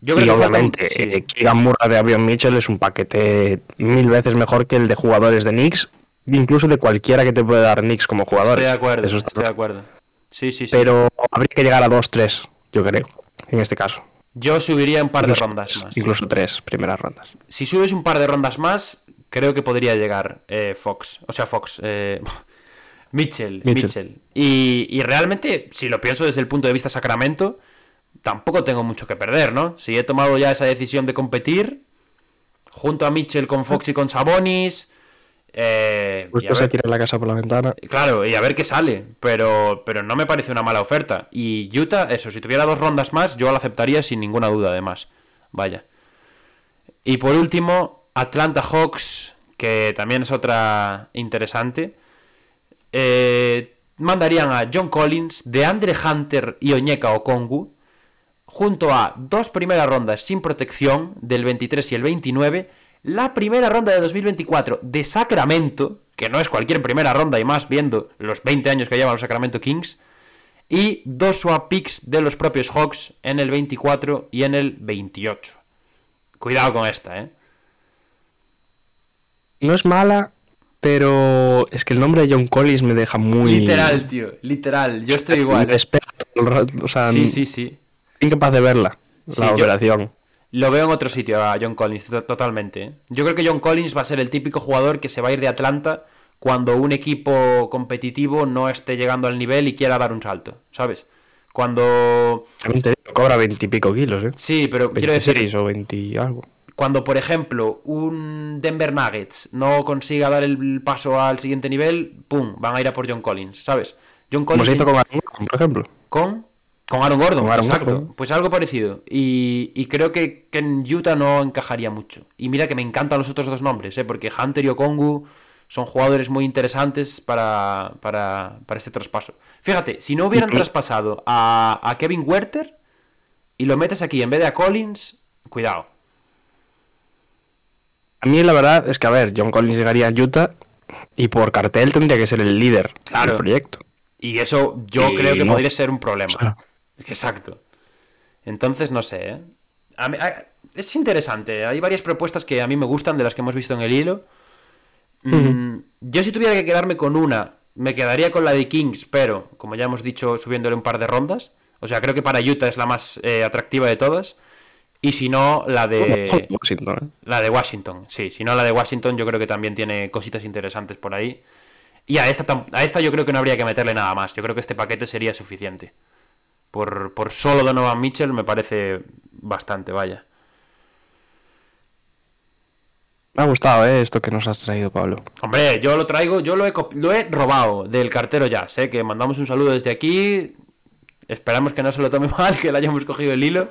Yo y creo que faltan- obviamente sí. eh, Keegan Murray de Avion Mitchell es un paquete mil veces mejor que el de jugadores de Knicks. Incluso de cualquiera que te puede dar Knicks como jugador. Estoy de acuerdo, Eso está estoy de acuerdo. Sí, sí, sí. Pero habría que llegar a 2-3, yo creo, en este caso. Yo subiría un par de rondas más. Incluso tres primeras rondas. Si subes un par de rondas más, creo que podría llegar eh, Fox. O sea, Fox. eh, Mitchell. Mitchell. Mitchell. Y, y realmente, si lo pienso desde el punto de vista Sacramento, tampoco tengo mucho que perder, ¿no? Si he tomado ya esa decisión de competir, junto a Mitchell con Fox y con Sabonis. Eh, Pues se ver- tira la casa por la ventana. Claro, y a ver qué sale. Pero, pero no me parece una mala oferta. Y Utah, eso, si tuviera dos rondas más, yo la aceptaría sin ninguna duda, además. Vaya. Y por último, Atlanta Hawks, que también es otra interesante. Eh, mandarían a John Collins, de Andre Hunter y Onyeka Okongu, junto a dos primeras rondas sin protección del 23 y el 29, la primera ronda de 2024 de Sacramento, que no es cualquier primera ronda y más viendo los 20 años que llevan los Sacramento Kings, y dos swap picks de los propios Hawks en el 24 y en el 28. Cuidado con esta, ¿eh? No es mala, pero es que el nombre de John Collins me deja muy. Literal, tío, literal. Yo estoy igual. rato, O sea, Sí, sí, sí. incapaz de verla. Sí, la operación. Lo veo en otro sitio a John Collins, to- totalmente. ¿eh? Yo creo que John Collins va a ser el típico jugador que se va a ir de Atlanta cuando un equipo competitivo no esté llegando al nivel y quiera dar un salto, ¿sabes? Cuando... También te digo, cobra veintipico kilos, ¿eh? Sí, pero quiero decir... 26 o 20 algo. Cuando, por ejemplo, un Denver Nuggets no consiga dar el paso al siguiente nivel, ¡pum! Van a ir a por John Collins, ¿sabes? John Como Collins... se hizo con Aaron Gordon, por ejemplo. ¿Con? Con Aaron Gordon, Con Aaron exacto. Gordon. Pues algo parecido. Y, y creo que, que en Utah no encajaría mucho. Y mira que me encantan los otros dos nombres, ¿eh? porque Hunter y Okongu son jugadores muy interesantes para, para, para este traspaso. Fíjate, si no hubieran traspasado a, a Kevin Werther y lo metes aquí en vez de a Collins, cuidado. A mí la verdad es que, a ver, John Collins llegaría a Utah y por cartel tendría que ser el líder Claro. del proyecto. Y eso yo Y creo que no. podría ser un problema. Claro. Exacto. Entonces, no sé, ¿eh? A mí- a- es interesante. Hay varias propuestas que a mí me gustan de las que hemos visto en el hilo. Mm, Yo si tuviera que quedarme con una, me quedaría con la de Kings, pero, como ya hemos dicho, subiéndole un par de rondas. O sea, creo que para Utah es la más eh, atractiva de todas. Y si no, la de... Washington, ¿eh? La de Washington, sí. Si no, la de Washington yo creo que también tiene cositas interesantes por ahí. Y a esta, a esta yo creo que no habría que meterle nada más. Yo creo que este paquete sería suficiente. Por, por solo Donovan Mitchell me parece bastante, vaya. Me ha gustado, ¿eh? Esto que nos has traído, Pablo. Hombre, yo lo traigo, yo lo he, lo he robado del cartero Jazz, ¿eh? que mandamos un saludo desde aquí. Esperamos que no se lo tome mal, que le hayamos cogido el hilo.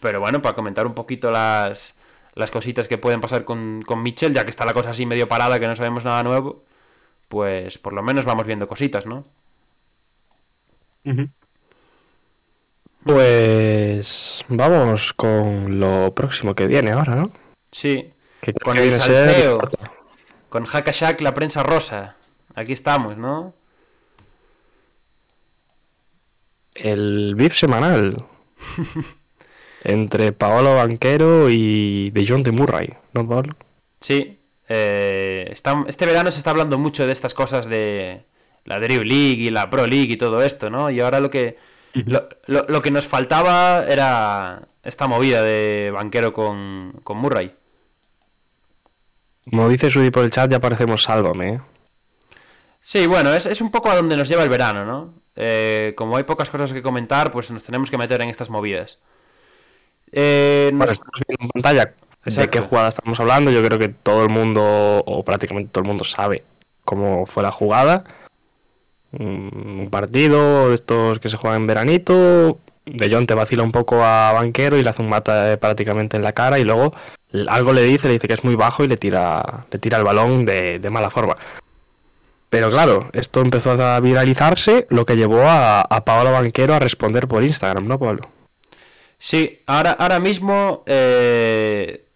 Pero bueno, para comentar un poquito las, las cositas que pueden pasar con, con Mitchell, ya que está la cosa así medio parada, que no sabemos nada nuevo, pues por lo menos vamos viendo cositas, ¿no? Pues vamos con lo próximo que viene ahora, ¿no? Sí, Que Con el ser- salseo. con Hakashak la prensa rosa. Aquí estamos, ¿no? El VIP semanal. Entre Paolo Banquero y de John de Murray, ¿no, Pablo? Sí, eh, está- este verano se está hablando mucho de estas cosas de la Drew League y la Pro League y todo esto, ¿no? Y ahora lo que lo, lo- lo que nos faltaba era esta movida de banquero con, con Murray. Como dice Sudi por el chat, ya parecemos Sálvame, ¿eh? Sí, bueno, es, es un poco a donde nos lleva el verano, ¿no? Eh, como hay pocas cosas que comentar, pues nos tenemos que meter en estas movidas. Eh, Bueno, estamos viendo en pantalla de qué jugada estamos hablando. Yo creo que todo el mundo, o prácticamente todo el mundo, sabe cómo fue la jugada. Mm, Un partido de estos que se juegan en veranito. De John te vacila un poco a Banquero y le hace un mata eh, prácticamente en la cara. Y luego algo le dice, le dice que es muy bajo y le tira, le tira el balón de, de mala forma. Pero claro, esto empezó a viralizarse, lo que llevó a, a Paolo Banquero a responder por Instagram, ¿no, Pablo? Sí, ahora, ahora mismo eh,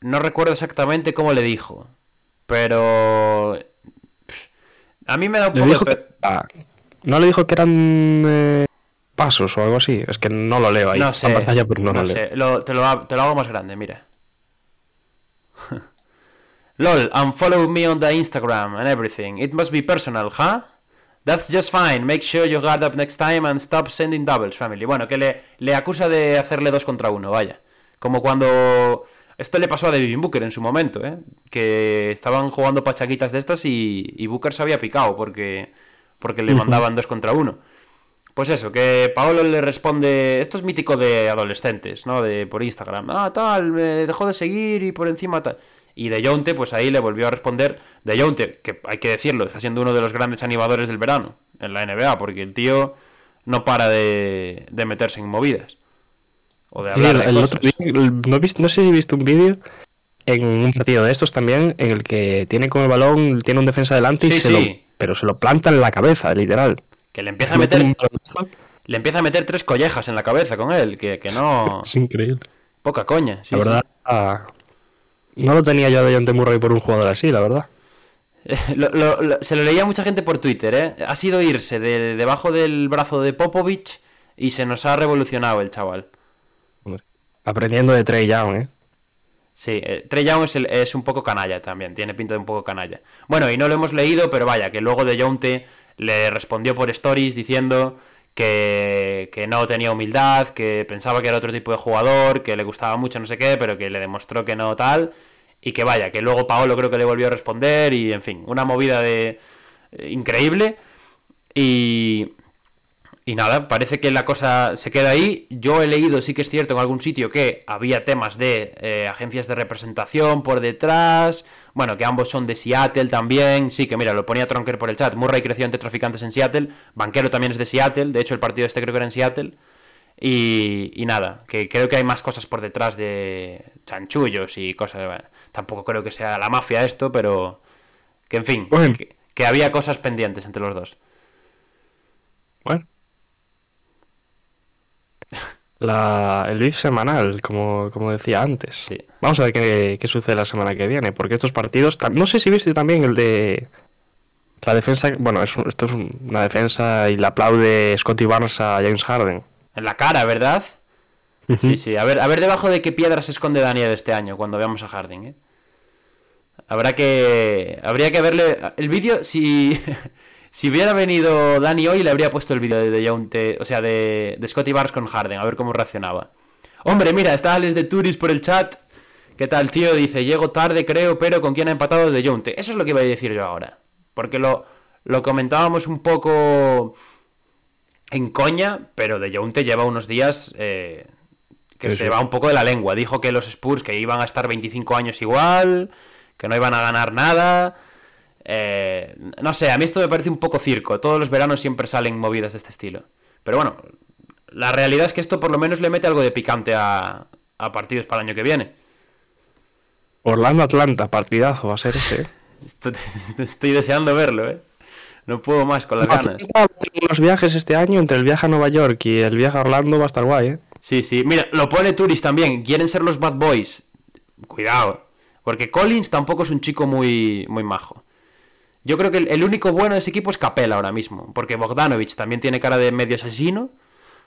no recuerdo exactamente cómo le dijo, pero pff, a mí me da un poco de que- ah, no le dijo que eran eh, pasos o algo así. Es que no lo leo ahí. No sé, en pantalla, pero no, no lo leo. sé, lo- te, lo, ha- te lo hago más grande, mira. LOL, unfollow me on the Instagram and everything. It must be personal, huh? That's just fine. Make sure you guard up next time and stop sending doubles, family. Bueno, que le, le acusa de hacerle dos contra uno, vaya. Como cuando... Esto le pasó a Devin Booker en su momento, ¿eh? Que estaban jugando pachaquitas de estas y, y Booker se había picado porque, porque le mandaban dos contra uno. Pues eso, que Paolo le responde, esto es mítico de adolescentes, ¿no? De por Instagram, ah, tal, me dejó de seguir y por encima tal. Y de Jonte, pues ahí le volvió a responder, de Jonte, que hay que decirlo, está siendo uno de los grandes animadores del verano en la NBA, porque el tío no para de, de meterse en movidas. O de Sí, hablar el, de el cosas. otro día, no, sé si he visto un vídeo en un partido de estos también, en el que tiene con el balón, tiene un defensa delante y Sí, se sí. lo, pero se lo planta en la cabeza, literal. Que le empieza a meter, un le empieza a meter tres collejas en la cabeza con él, que, que no... Es increíble. Poca coña. sí, la sí. verdad, ah, no lo tenía yo de T. Murray por un jugador así, la verdad. Lo- lo- lo- se lo leía a mucha gente por Twitter, ¿eh? Ha sido irse de, debajo del brazo de Popovich y se nos ha revolucionado el chaval. Hombre, Aprendiendo de Trey Young, ¿eh? Sí, eh, Trey Young es, el- es un poco canalla también, tiene pinta de un poco canalla. Bueno, y no lo hemos leído, pero vaya, que luego de Jonte le respondió por stories diciendo que, que no tenía humildad, que pensaba que era otro tipo de jugador, que le gustaba mucho no sé qué, pero que le demostró que no tal. y que vaya, que luego Paolo creo que le volvió a responder y en fin, una movida de eh, increíble y y nada, parece que la cosa se queda ahí. Yo he leído, sí que es cierto, en algún sitio que había temas de eh, agencias de representación por detrás. Bueno, que ambos son de Seattle también. Sí, que mira, lo ponía Tronker por el chat. Murray creció entre traficantes en Seattle. Banquero también es de Seattle. De hecho, el partido este creo que era en Seattle. Y, y nada, que creo que hay más cosas por detrás de chanchullos y cosas. tampoco creo que sea la mafia esto, pero. Que en fin, que, que había cosas pendientes entre los dos. Bueno. La, el BIF semanal, como, como decía antes. Sí. Vamos a ver qué, qué sucede la semana que viene, porque estos partidos... No sé si viste también el de... La defensa... Bueno, es esto es un- una defensa y le aplaude Scotty Barnes a James Harden. En la cara, ¿verdad? Sí, sí. A ver, a ver debajo de qué piedras se esconde Daniel este año cuando veamos a Harding, ¿eh? Habrá que. Habría que verle. El vídeo, si. Si hubiera venido Dani hoy, le habría puesto el vídeo de, de O sea, de, de Scotty Barnes con Harden, a ver cómo reaccionaba. Hombre, mira, está Alex de Turis por el chat. ¿Qué tal, tío? Dice, llego tarde, creo, pero ¿con quién ha empatado de Yaunte? Eso es lo que iba a decir yo ahora. Porque lo, lo comentábamos un poco en coña, pero de Jounte lleva unos días eh, que Sí, se sí. va un poco de la lengua. Dijo que los Spurs que iban a estar 25 años igual, que no iban a ganar nada. Eh, no sé, a mí esto me parece un poco circo. Todos los veranos siempre salen movidas de este estilo. Pero bueno, la realidad es que esto por lo menos le mete algo de picante a, a partidos para el año que viene. Orlando-Atlanta, partidazo va a ser ese. ¿eh? Esto- estoy deseando verlo, ¿eh? No puedo más con las ganas. Atlanta unos viajes este año, entre el viaje a Nueva York y el viaje a Orlando va a estar guay, ¿eh? Sí, sí. Mira, lo pone Turis también. Quieren ser los Bad Boys. Cuidado. Porque Collins tampoco es un chico muy, muy majo. Yo creo que el, el único bueno de ese equipo es Capela ahora mismo. Porque Bogdanovich también tiene cara de medio asesino.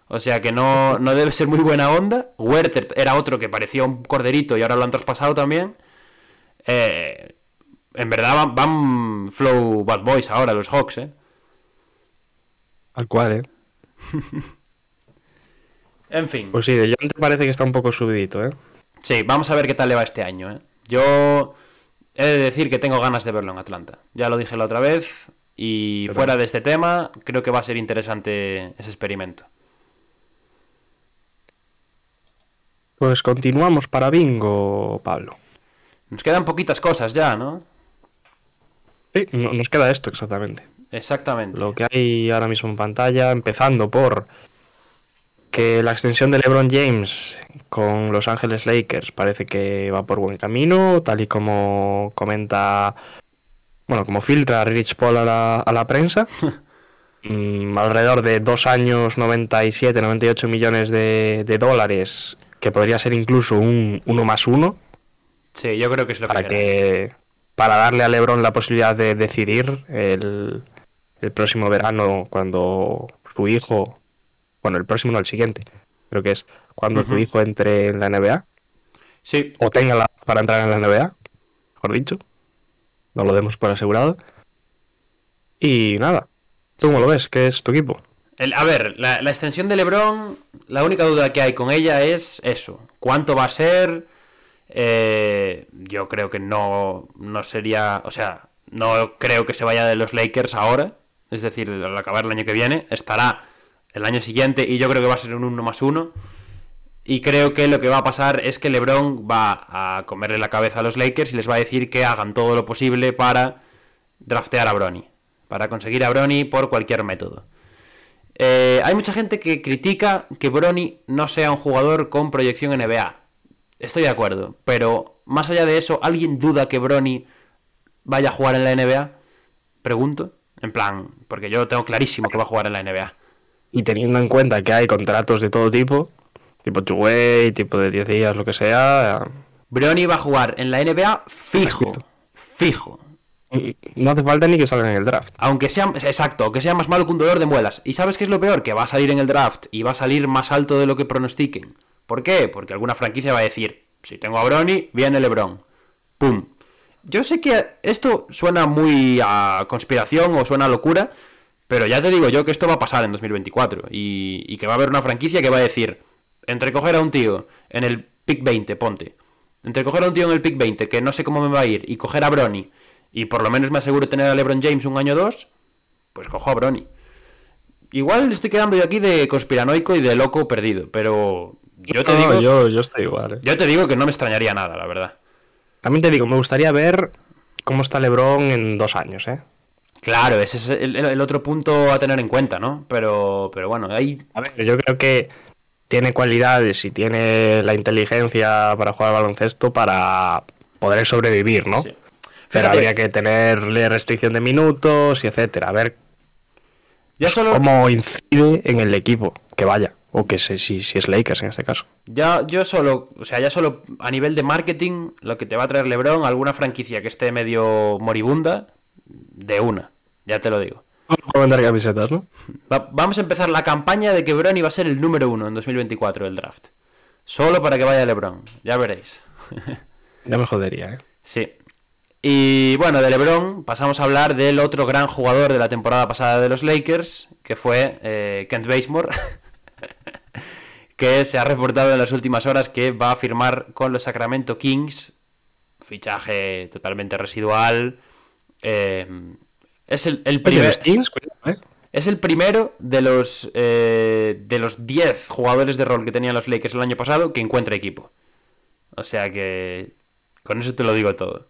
O sea que no, no debe ser muy buena onda. Werther era otro que parecía un corderito y ahora lo han traspasado también. Eh, en verdad van, van flow Bad Boys ahora, los Hawks, ¿eh? Al cual, ¿eh? En fin. Pues sí, de John te parece que está un poco subidito, ¿eh? Sí, vamos a ver qué tal le va este año. ¿eh? Yo he de decir que tengo ganas de verlo en Atlanta. Ya lo dije la otra vez. Y fuera de este tema, creo que va a ser interesante ese experimento. Pues continuamos para bingo, Pablo. Nos quedan poquitas cosas ya, ¿no? Sí, no- nos queda esto exactamente. Exactamente. Lo que hay ahora mismo en pantalla, empezando por que la extensión de LeBron James con Los Ángeles Lakers parece que va por buen camino, tal y como comenta, bueno, como filtra Rich Paul a la, a la prensa. Mm, alrededor de dos años 97, 98 millones de, de dólares, que podría ser incluso un uno más uno, Sí, yo creo que es lo para que que para darle a LeBron la posibilidad de decidir el, el próximo verano cuando su hijo, bueno, el próximo no, el siguiente, creo que es cuando su Ujú. hijo entre en la NBA Sí, o tenga la para entrar en la NBA, mejor dicho, no lo demos por asegurado. Y nada, ¿tú cómo lo ves? ¿Qué es tu equipo? El- a ver, la, la extensión de LeBron, la única duda que hay con ella es eso. ¿Cuánto va a ser? Eh, yo creo que no, no sería, o sea, no creo que se vaya de los Lakers ahora. Es decir, al acabar el año que viene, estará el año siguiente y yo creo que va a ser un 1 más 1. Y creo que lo que va a pasar es que LeBron va a comerle la cabeza a los Lakers y les va a decir que hagan todo lo posible para draftear a Bronny. Para conseguir a Bronny por cualquier método. Eh, hay mucha gente que critica que Bronny no sea un jugador con proyección NBA. Estoy de acuerdo, pero más allá de eso, ¿alguien duda que Bronny vaya a jugar en la NBA? Pregunto. En plan, porque yo tengo clarísimo que va a jugar en la NBA. Y teniendo en cuenta que hay contratos de todo tipo, tipo two-way, tipo de 10 días, lo que sea, Bronny va a jugar en la NBA fijo. Fijo. no hace falta ni que salga en el draft. Aunque sea, exacto, aunque sea más malo que un dolor de muelas. ¿Y sabes qué es lo peor? Que va a salir en el draft y va a salir más alto de lo que pronostiquen. ¿Por qué? Porque alguna franquicia va a decir, si tengo a Bronny, viene LeBron. ¡Pum! Yo sé que esto suena muy a conspiración o suena a locura, pero ya te digo yo que esto va a pasar en 2024 y, y que va a haber una franquicia que va a decir, entre coger a un tío en el pick 20, ponte, Entre coger a un tío en el pick 20, que no sé cómo me va a ir, y coger a Brony, y por lo menos me aseguro tener a LeBron James un año o dos, pues cojo a Brony. Igual estoy quedando yo aquí de conspiranoico y de loco perdido, pero yo te No, digo, yo, yo estoy igual. ¿eh? yo te digo que no me extrañaría nada, la verdad. También te digo, me gustaría ver cómo está LeBron en dos años, ¿eh? Claro, ese es el, el otro punto a tener en cuenta, ¿no? Pero, pero bueno, hay A ver, yo creo que tiene cualidades y tiene la inteligencia para jugar al baloncesto para poder sobrevivir, ¿no? Sí. Pero habría que tenerle restricción de minutos y etcétera. A ver ya solo, cómo incide en el equipo. Que vaya. O que se- si, si es Lakers en este caso. Ya, yo solo, o sea, ya solo a nivel de marketing, lo que te va a traer LeBron, alguna franquicia que esté medio moribunda, de una, ya te lo digo. Vamos a vender camisetas, ¿no? Va- vamos a empezar la campaña de que LeBron iba a ser el número uno en 2024 del draft. Solo para que vaya LeBron, ya veréis. Ya me jodería, ¿eh? Sí. Y bueno, de LeBron pasamos a hablar del otro gran jugador de la temporada pasada de los Lakers, que fue eh, Kent Bazemore, que se ha reportado en las últimas horas que va a firmar con los Sacramento Kings, fichaje totalmente residual. Eh, es el, el primer, ¿eh? es el primero de los eh, de los 10 jugadores de rol que tenían los Lakers el año pasado que encuentra equipo. O sea que con eso te lo digo todo.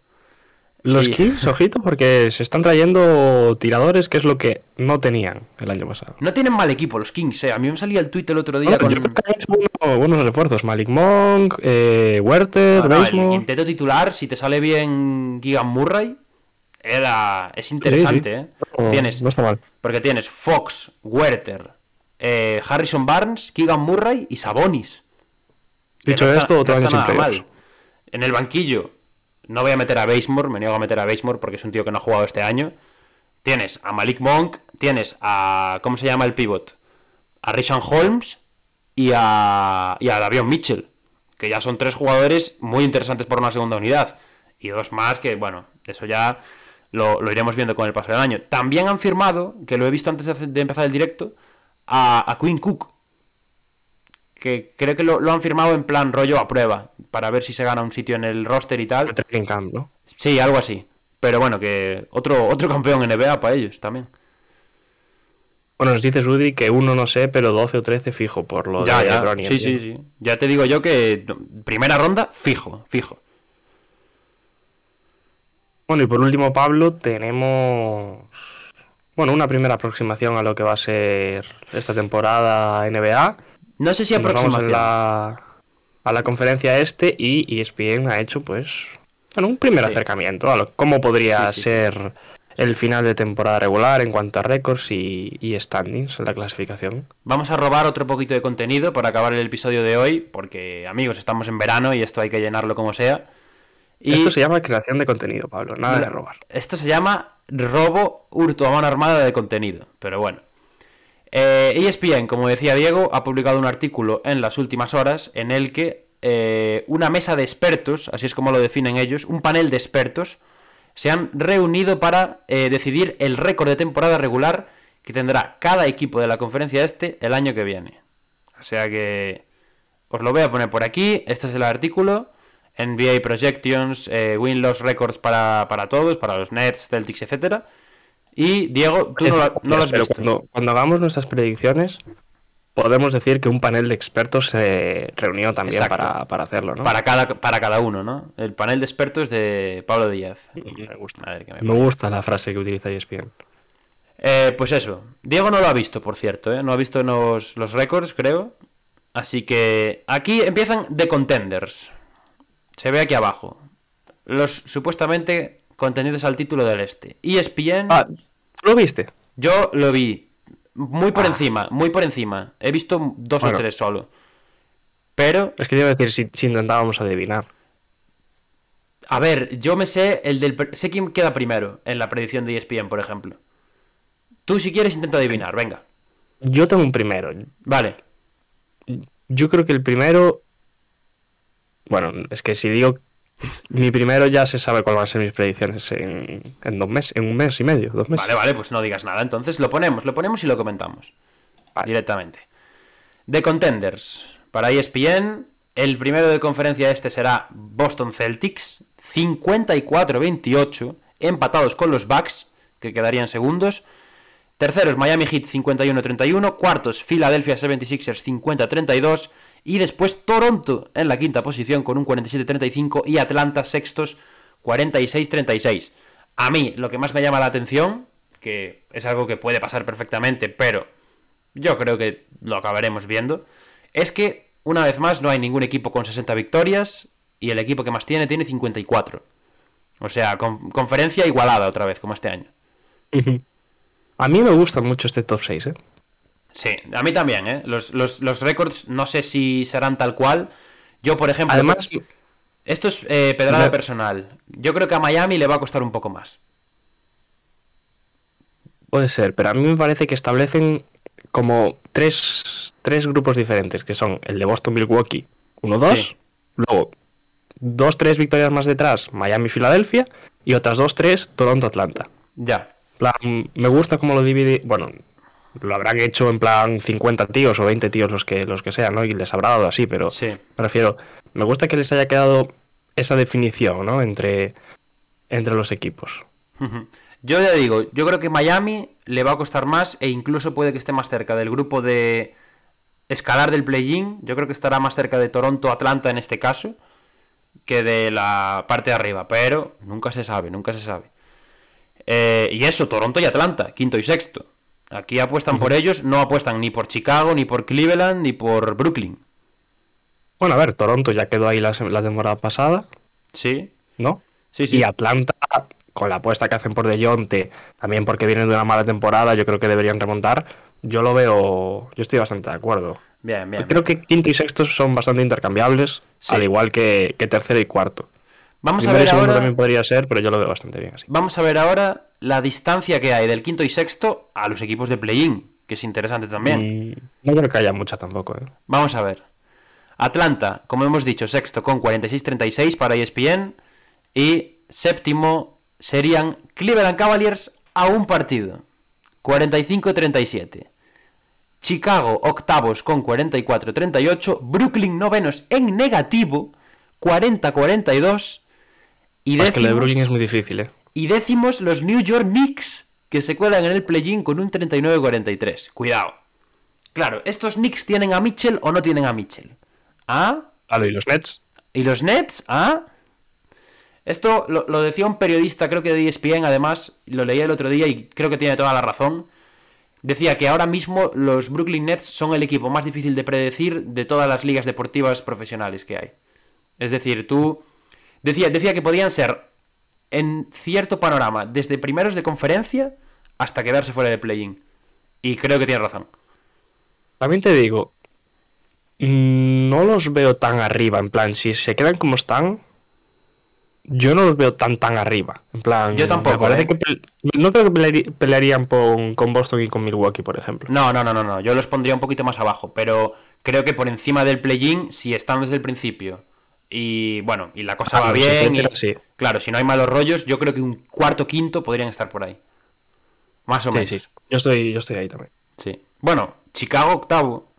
Los Y- Kings, ojito, porque se están trayendo tiradores, que es lo que no tenían el año pasado. No tienen mal equipo los Kings, eh. A mí me salía el tweet el otro día Bueno, con... Yo creo que han hecho bueno- buenos refuerzos. Malik Monk, eh, Werther, No, no, el quinteto titular, si te sale bien Gigan Murray, era... es interesante, sí. ¿eh? No, Tienes... no está mal. Porque tienes Fox, Werther, eh, Harrison Barnes, Keegan Murray y Sabonis. Dicho no está- esto, otro no año está sin mal. En el banquillo, no voy a meter a Bazemore, me niego a meter a Bazemore porque es un tío que no ha jugado este año. Tienes a Malik Monk, tienes a. ¿Cómo se llama el pivot? A Rishon Holmes y a. y a Davion Mitchell. Que ya son tres jugadores muy interesantes por una segunda unidad. Y dos más que, bueno, eso ya lo, lo iremos viendo con el paso del año. También han firmado, que lo he visto antes de, empezar el directo, a, a Quinn Cook que creo que lo, lo han firmado en plan rollo a prueba, para ver si se gana un sitio en el roster y tal. Camp, ¿no? Sí, algo así. Pero bueno, que otro, otro campeón NBA para ellos también. Bueno, nos dice Rudy que uno no sé, pero 12 o 13 fijo por lo Ya, de ya. Sí, sí, sí. Ya te digo yo que primera ronda, fijo, fijo. Bueno, y por último, Pablo, tenemos bueno, una primera aproximación a lo que va a ser esta temporada NBA. No sé si Nos aproximación. la- a la conferencia este y ESPN ha hecho, pues, bueno, un primer Sí. acercamiento a lo, cómo podría Sí, sí, sí. ser el final de temporada regular en cuanto a récords y, y standings en la clasificación. Vamos a robar otro poquito de contenido para acabar el episodio de hoy, porque amigos, estamos en verano y esto hay que llenarlo como sea. Y Esto se llama creación de contenido, Pablo, nada de robar. Esto se llama robo hurto a mano armada de contenido, pero bueno. Eh, ESPN, como decía Diego, ha publicado un artículo en las últimas horas en el que eh, una mesa de expertos, así es como lo definen ellos, un panel de expertos, se han reunido para eh, decidir el récord de temporada regular que tendrá cada equipo de la conferencia este el año que viene. O sea que os lo voy a poner por aquí. Este es el artículo. NBA Projections, eh, Win-Loss Records para, para todos, para los Nets, Celtics, etcétera. Y Diego, tú no, lo- no lo has visto. Cuando, cuando hagamos nuestras predicciones, podemos decir que un panel de expertos se reunió también para, para hacerlo, ¿no? Para cada, para cada uno, ¿no? El panel de expertos de Pablo Díaz. Me gusta. A ver, que me Me gusta la frase que utiliza ESPN. Eh, pues eso. Diego no lo ha visto, por cierto, ¿eh? No ha visto los, los récords, creo. Así que aquí empiezan The Contenders. Se ve aquí abajo. Los supuestamente contendientes al título del este. ESPN, Ah, ¿tú lo viste? yo lo vi muy por Ah. encima, muy por encima. He visto dos Bueno. o tres solo. Pero, Es que te iba a decir si, si intentábamos adivinar. a ver, yo me sé el del... Sé quién queda primero en la predicción de ESPN, por ejemplo. Tú si quieres intenta adivinar, venga. Yo tengo un primero. Vale. Yo creo que el primero. Bueno, es que si digo mi primero ya se sabe cuáles van a ser mis predicciones en, en dos meses, en un mes y medio, dos meses. Vale, vale, pues no digas nada. Entonces lo ponemos, lo ponemos y lo comentamos. Vale. Directamente. The Contenders. Para ESPN, El primero de conferencia este será Boston Celtics, 54-28, empatados con los Bucks, que quedarían segundos. Terceros, Miami Heat 51-31. Cuartos, Philadelphia 76ers 50-32. Y después Toronto en la quinta posición con un 47-35. Y Atlanta sextos 46-36. A mí lo que más me llama la atención, que es algo que puede pasar perfectamente, pero yo creo que lo acabaremos viendo, es que una vez más no hay ningún equipo con 60 victorias y el equipo que más tiene tiene 54. O sea, conferencia igualada otra vez, como este año. A mí me gusta mucho este top 6, ¿eh? Sí, a mí también, ¿eh? Los, los, récords no sé si serán tal cual. Yo, por ejemplo... Además... Esto es eh, pedrada personal. Yo creo que a Miami le va a costar un poco más. Puede ser, pero a mí me parece que establecen como tres, tres grupos diferentes, que son el de Boston-Milwaukee 1-2, luego dos, tres victorias más detrás, Miami-Filadelfia, y otras dos, tres, Toronto-Atlanta. Ya. me gusta cómo lo divide, bueno, lo habrán hecho en plan 50 tíos o 20 tíos los que, los que sean, ¿no? Y les habrá dado así, pero sí. me refiero, me gusta que les haya quedado esa definición, ¿no? Entre, entre los equipos. Yo ya digo, yo creo que Miami le va a costar más e incluso puede que esté más cerca del grupo de escalar del play-in. Yo creo que estará más cerca de Toronto-Atlanta en este caso que de la parte de arriba, pero nunca se sabe, nunca se sabe. Eh, y eso, Toronto y Atlanta, quinto y sexto. Aquí apuestan por ellos, no apuestan ni por Chicago, ni por Cleveland, ni por Brooklyn. Bueno, a ver, Toronto ya quedó ahí la, temporada pasada. Sí. ¿No? Sí, sí. Y Atlanta, con la apuesta que hacen por Dejonte, también porque vienen de una mala temporada, yo creo que deberían remontar. Yo lo veo, yo estoy bastante de acuerdo. Bien, bien. Creo que quinto y sexto son bastante intercambiables, al igual que, tercero y cuarto. Vamos a ver ahora. también podría ser, pero yo lo veo bastante bien así. Vamos a ver ahora la distancia que hay del quinto y sexto a los equipos de play-in, que es interesante también. Mm, no creo que haya mucha tampoco. ¿eh? Vamos a ver. Atlanta, como hemos dicho, sexto con 46-36 para ESPN. Y séptimo serían Cleveland Cavaliers a un partido. 45-37. Chicago octavos con 44-38. Brooklyn novenos en negativo. 40-42. Y décimos, que lo de Brooklyn es muy difícil, ¿eh? Y décimos los New York Knicks que se cuelan en el play-in con un 39-43. Cuidado. Claro, ¿estos Knicks tienen a Mitchell o no tienen a Mitchell? ¿Ah? ¿y los Nets? ¿Y los Nets? ¿Ah? Esto lo, decía un periodista, creo que de ESPN, además, lo leía el otro día y creo que tiene toda la razón. Decía que ahora mismo los Brooklyn Nets son el equipo más difícil de predecir de todas las ligas deportivas profesionales que hay. Es decir, tú... Decía, decía que podían ser, en cierto panorama, desde primeros de conferencia hasta quedarse fuera de play-in. Y creo que tiene razón. También te digo, Mm, no los veo tan arriba. En plan, si se quedan como están, yo no los veo tan tan arriba. En plan, yo tampoco. ¿eh? no creo que pelearían con, Boston y con Milwaukee, por ejemplo. No, no, no, no, no. Yo los pondría un poquito más abajo. Pero creo que por encima del play-in, si están desde el principio. Y bueno, y la cosa ah, va bien. Claro, si no hay malos rollos, yo creo que un cuarto, quinto podrían estar por ahí. Más o menos. Sí, Yo estoy, yo estoy ahí también. Sí. Bueno, Chicago octavo.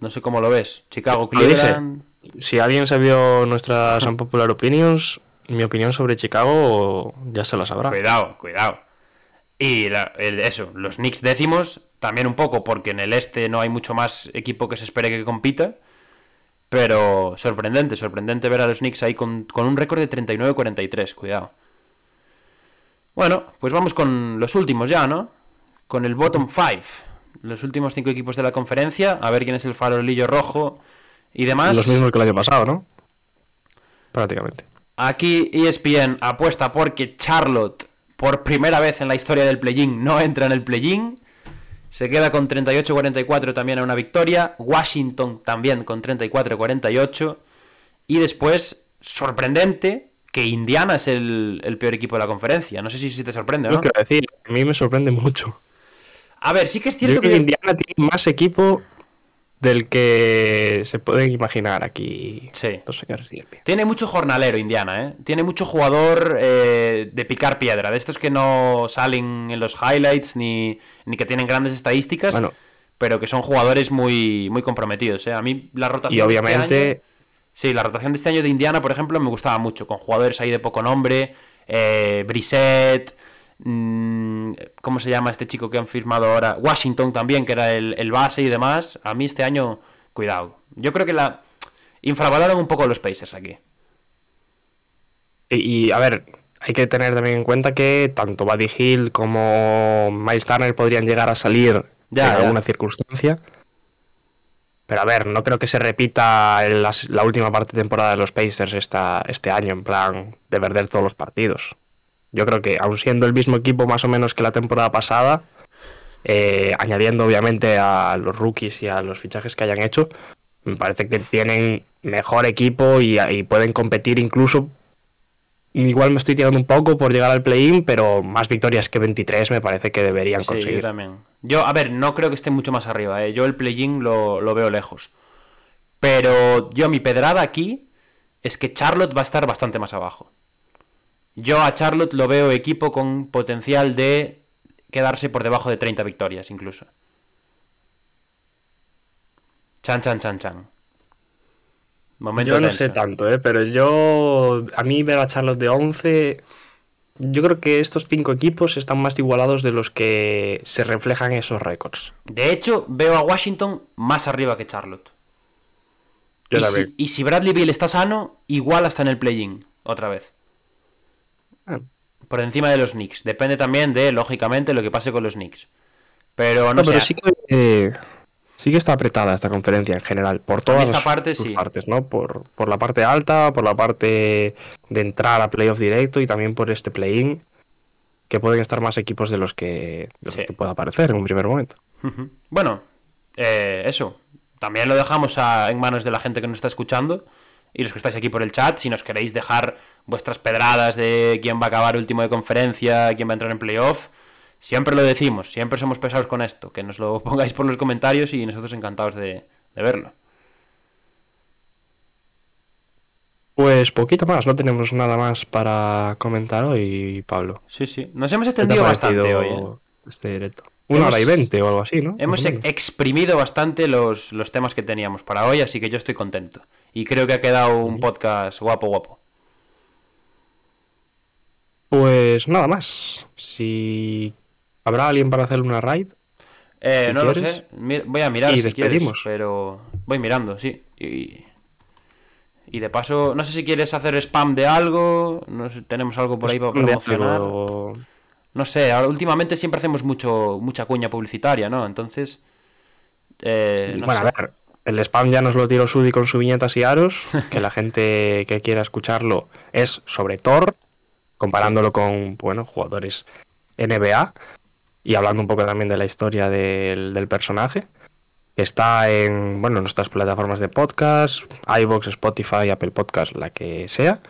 No sé cómo lo ves. Chicago, Cleveland. Si alguien vio nuestras Unpopular Opinions, mi opinión sobre Chicago ya se la sabrá. Cuidado, cuidado. Y eso, los Knicks décimos, también un poco porque en el este no hay mucho más equipo que se espere que compita. Pero sorprendente, sorprendente ver a los Knicks ahí con, con un récord de 39-43, cuidado. Bueno, pues vamos con los últimos ya, ¿no? Con el bottom 5 los últimos cinco equipos de la conferencia, a ver quién es el farolillo rojo y demás. Los mismos que el año pasado, ¿no? Prácticamente. Aquí ESPN apuesta porque Charlotte, por primera vez en la historia del play-in, no entra en el play-in. Se queda con 38-44 también a una victoria. Washington también con 34-48. Y después, sorprendente, que Indiana es el, peor equipo de la conferencia. No sé si, si te sorprende, ¿no? quiero decir, a mí me sorprende mucho. A ver, sí que es cierto que... Indiana tiene más equipo del que se pueden imaginar aquí sí. los señores Tiene mucho jornalero Indiana, ¿eh? Tiene mucho jugador eh, de picar piedra, de estos que no salen en los highlights ni, que tienen grandes estadísticas, pero que son jugadores muy, muy comprometidos, ¿eh? A mí la rotación Y obviamente, Sí, la rotación de este año de Indiana, por ejemplo, me gustaba mucho, con jugadores ahí de poco nombre, eh, Brissett, ¿cómo se llama este chico que han firmado ahora? Washington también, que era el, el base y demás. A mí este año, cuidado. Yo creo que la infravaloran un poco los Pacers aquí. Y, y, a ver, hay que tener también en cuenta que tanto Buddy Hill como Miles Turner podrían llegar a salir Ya, en ya. alguna circunstancia. Pero a ver, no creo que se repita en las- la última parte de temporada de los Pacers esta, este año, en plan de perder todos los partidos. Yo creo que, aun siendo el mismo equipo más o menos que la temporada pasada, eh, añadiendo obviamente a los rookies y a los fichajes que hayan hecho, me parece que tienen mejor equipo y, y pueden competir incluso. Igual me estoy tirando un poco por llegar al play-in, pero más victorias que 23 me parece que deberían Sí, yo conseguir. también. Yo, a ver, no creo que esté mucho más arriba. ¿eh? Yo el play-in lo, lo veo lejos. Pero yo mi pedrada aquí es que Charlotte va a estar bastante más abajo. Yo a Charlotte lo veo equipo con potencial de quedarse por debajo de 30 victorias incluso. Chan, chan, chan, chan. Momento Yo no tenso. sé tanto, ¿eh? pero yo. A mí ver a Charlotte de 11. Yo creo que estos cinco equipos están más igualados de los que se reflejan esos récords. De hecho, veo a Washington más arriba que Charlotte. Yo y, si, y si Bradley Bill está sano, igual hasta en el play-in, otra vez. Por encima de los Knicks. Depende también de, lógicamente, lo que pase con los Knicks. Pero no, No, pero sé. sí que, eh, sí que está apretada esta conferencia en general, por todas esta las- parte, sus sí. partes, ¿no? Por, por la parte alta, por la parte de entrar a playoff directo y también por este play-in, que pueden estar más equipos de los que, de los Sí. que pueda aparecer en un primer momento. Bueno, eh, eso. También lo dejamos a- en manos de la gente que nos está escuchando. Y los que estáis aquí por el chat, si nos queréis dejar vuestras pedradas de quién va a acabar último de conferencia, quién va a entrar en playoff, siempre lo decimos, siempre somos pesados con esto. Que nos lo pongáis por los comentarios y nosotros encantados de, de verlo. Pues poquito más, no tenemos nada más para comentar hoy, Pablo. Sí, sí. Nos hemos ¿Qué te ha extendido bastante hoy. ¿eh? Este directo. Una Hemos- hora y veinte o algo así, ¿no? Hemos exprimido bastante los, los temas que teníamos para hoy, así que yo estoy contento. Y creo que ha quedado un podcast guapo, guapo. Pues nada más. Si habrá alguien para hacer una raid, Eh, Si no lo sé. Voy a mirar Y si quieres, pero voy mirando, sí. Y, y de paso, no sé si quieres hacer spam de algo. No sé, tenemos algo por ahí para promocionar. algo- No sé, ahora últimamente siempre hacemos mucho mucha cuña publicitaria, ¿no? Entonces, eh, no bueno, sé. a ver, el spam ya nos lo tiró Sudi con su viñetas y aros, que la gente que quiera escucharlo es sobre Thor, comparándolo con, bueno, jugadores NBA y hablando un poco también de la historia del, del personaje. Está en, bueno, en nuestras plataformas de podcast, iVoox, Spotify, Apple Podcast, la que sea.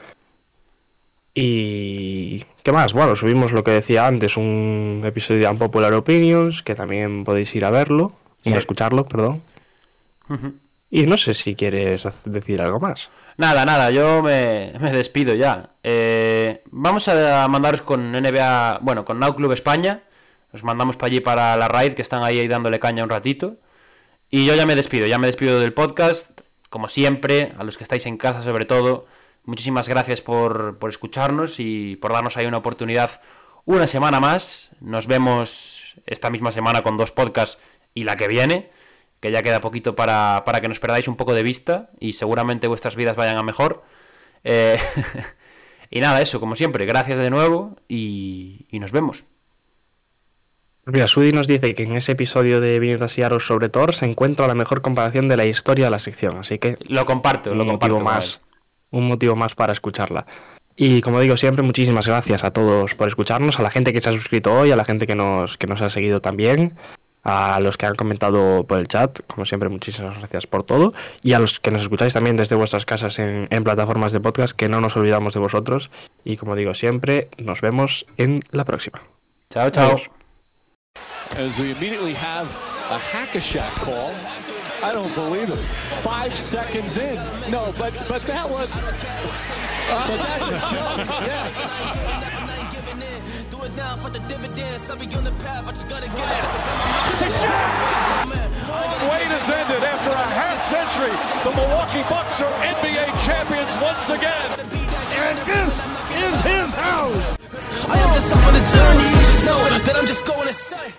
Y ¿qué más? Bueno, subimos lo que decía antes, un episodio de Unpopular Opinions, que también podéis ir a verlo, Sí. a escucharlo, perdón. Y no sé si quieres decir algo más. Nada, nada, yo me, me despido ya. Eh, vamos a mandaros con NBA, bueno, con Now Club España. Os mandamos para allí para la raid, que están ahí dándole caña un ratito. Y yo ya me despido, ya me despido del podcast. Como siempre, a los que estáis en casa sobre todo, muchísimas gracias por, por escucharnos y por darnos ahí una oportunidad una semana más. Nos vemos esta misma semana con dos podcasts y la que viene, que ya queda poquito para, para que nos perdáis un poco de vista y seguramente vuestras vidas vayan a mejor. Eh, y nada, eso, como siempre, gracias de nuevo y, y nos vemos. Mira, Sudi nos dice que en ese episodio de y Aros sobre Thor se encuentra la mejor comparación de la historia de la sección, así que Lo comparto, lo un comparto. más, un motivo más para escucharla. Y como digo siempre, muchísimas gracias a todos por escucharnos, a la gente que se ha suscrito hoy, a la gente que nos, que nos ha seguido también, a los que han comentado por el chat, como siempre, muchísimas gracias por todo, y a los que nos escucháis también desde vuestras casas en, en plataformas de podcast, que no nos olvidamos de vosotros. Y como digo siempre, nos vemos en la próxima. Chao, chao. As we immediately have a hack-a-shack call. I don't believe it. Five seconds in. No, but but that was. but that's a joke. Yeah. It now for the dividends. I'll be on the path. I just gotta get it. Shot! Wait has ended after a half century. The Milwaukee Bucks are NBA champions once again. And this is his house. I am just on the journey. You know that I'm just going to say.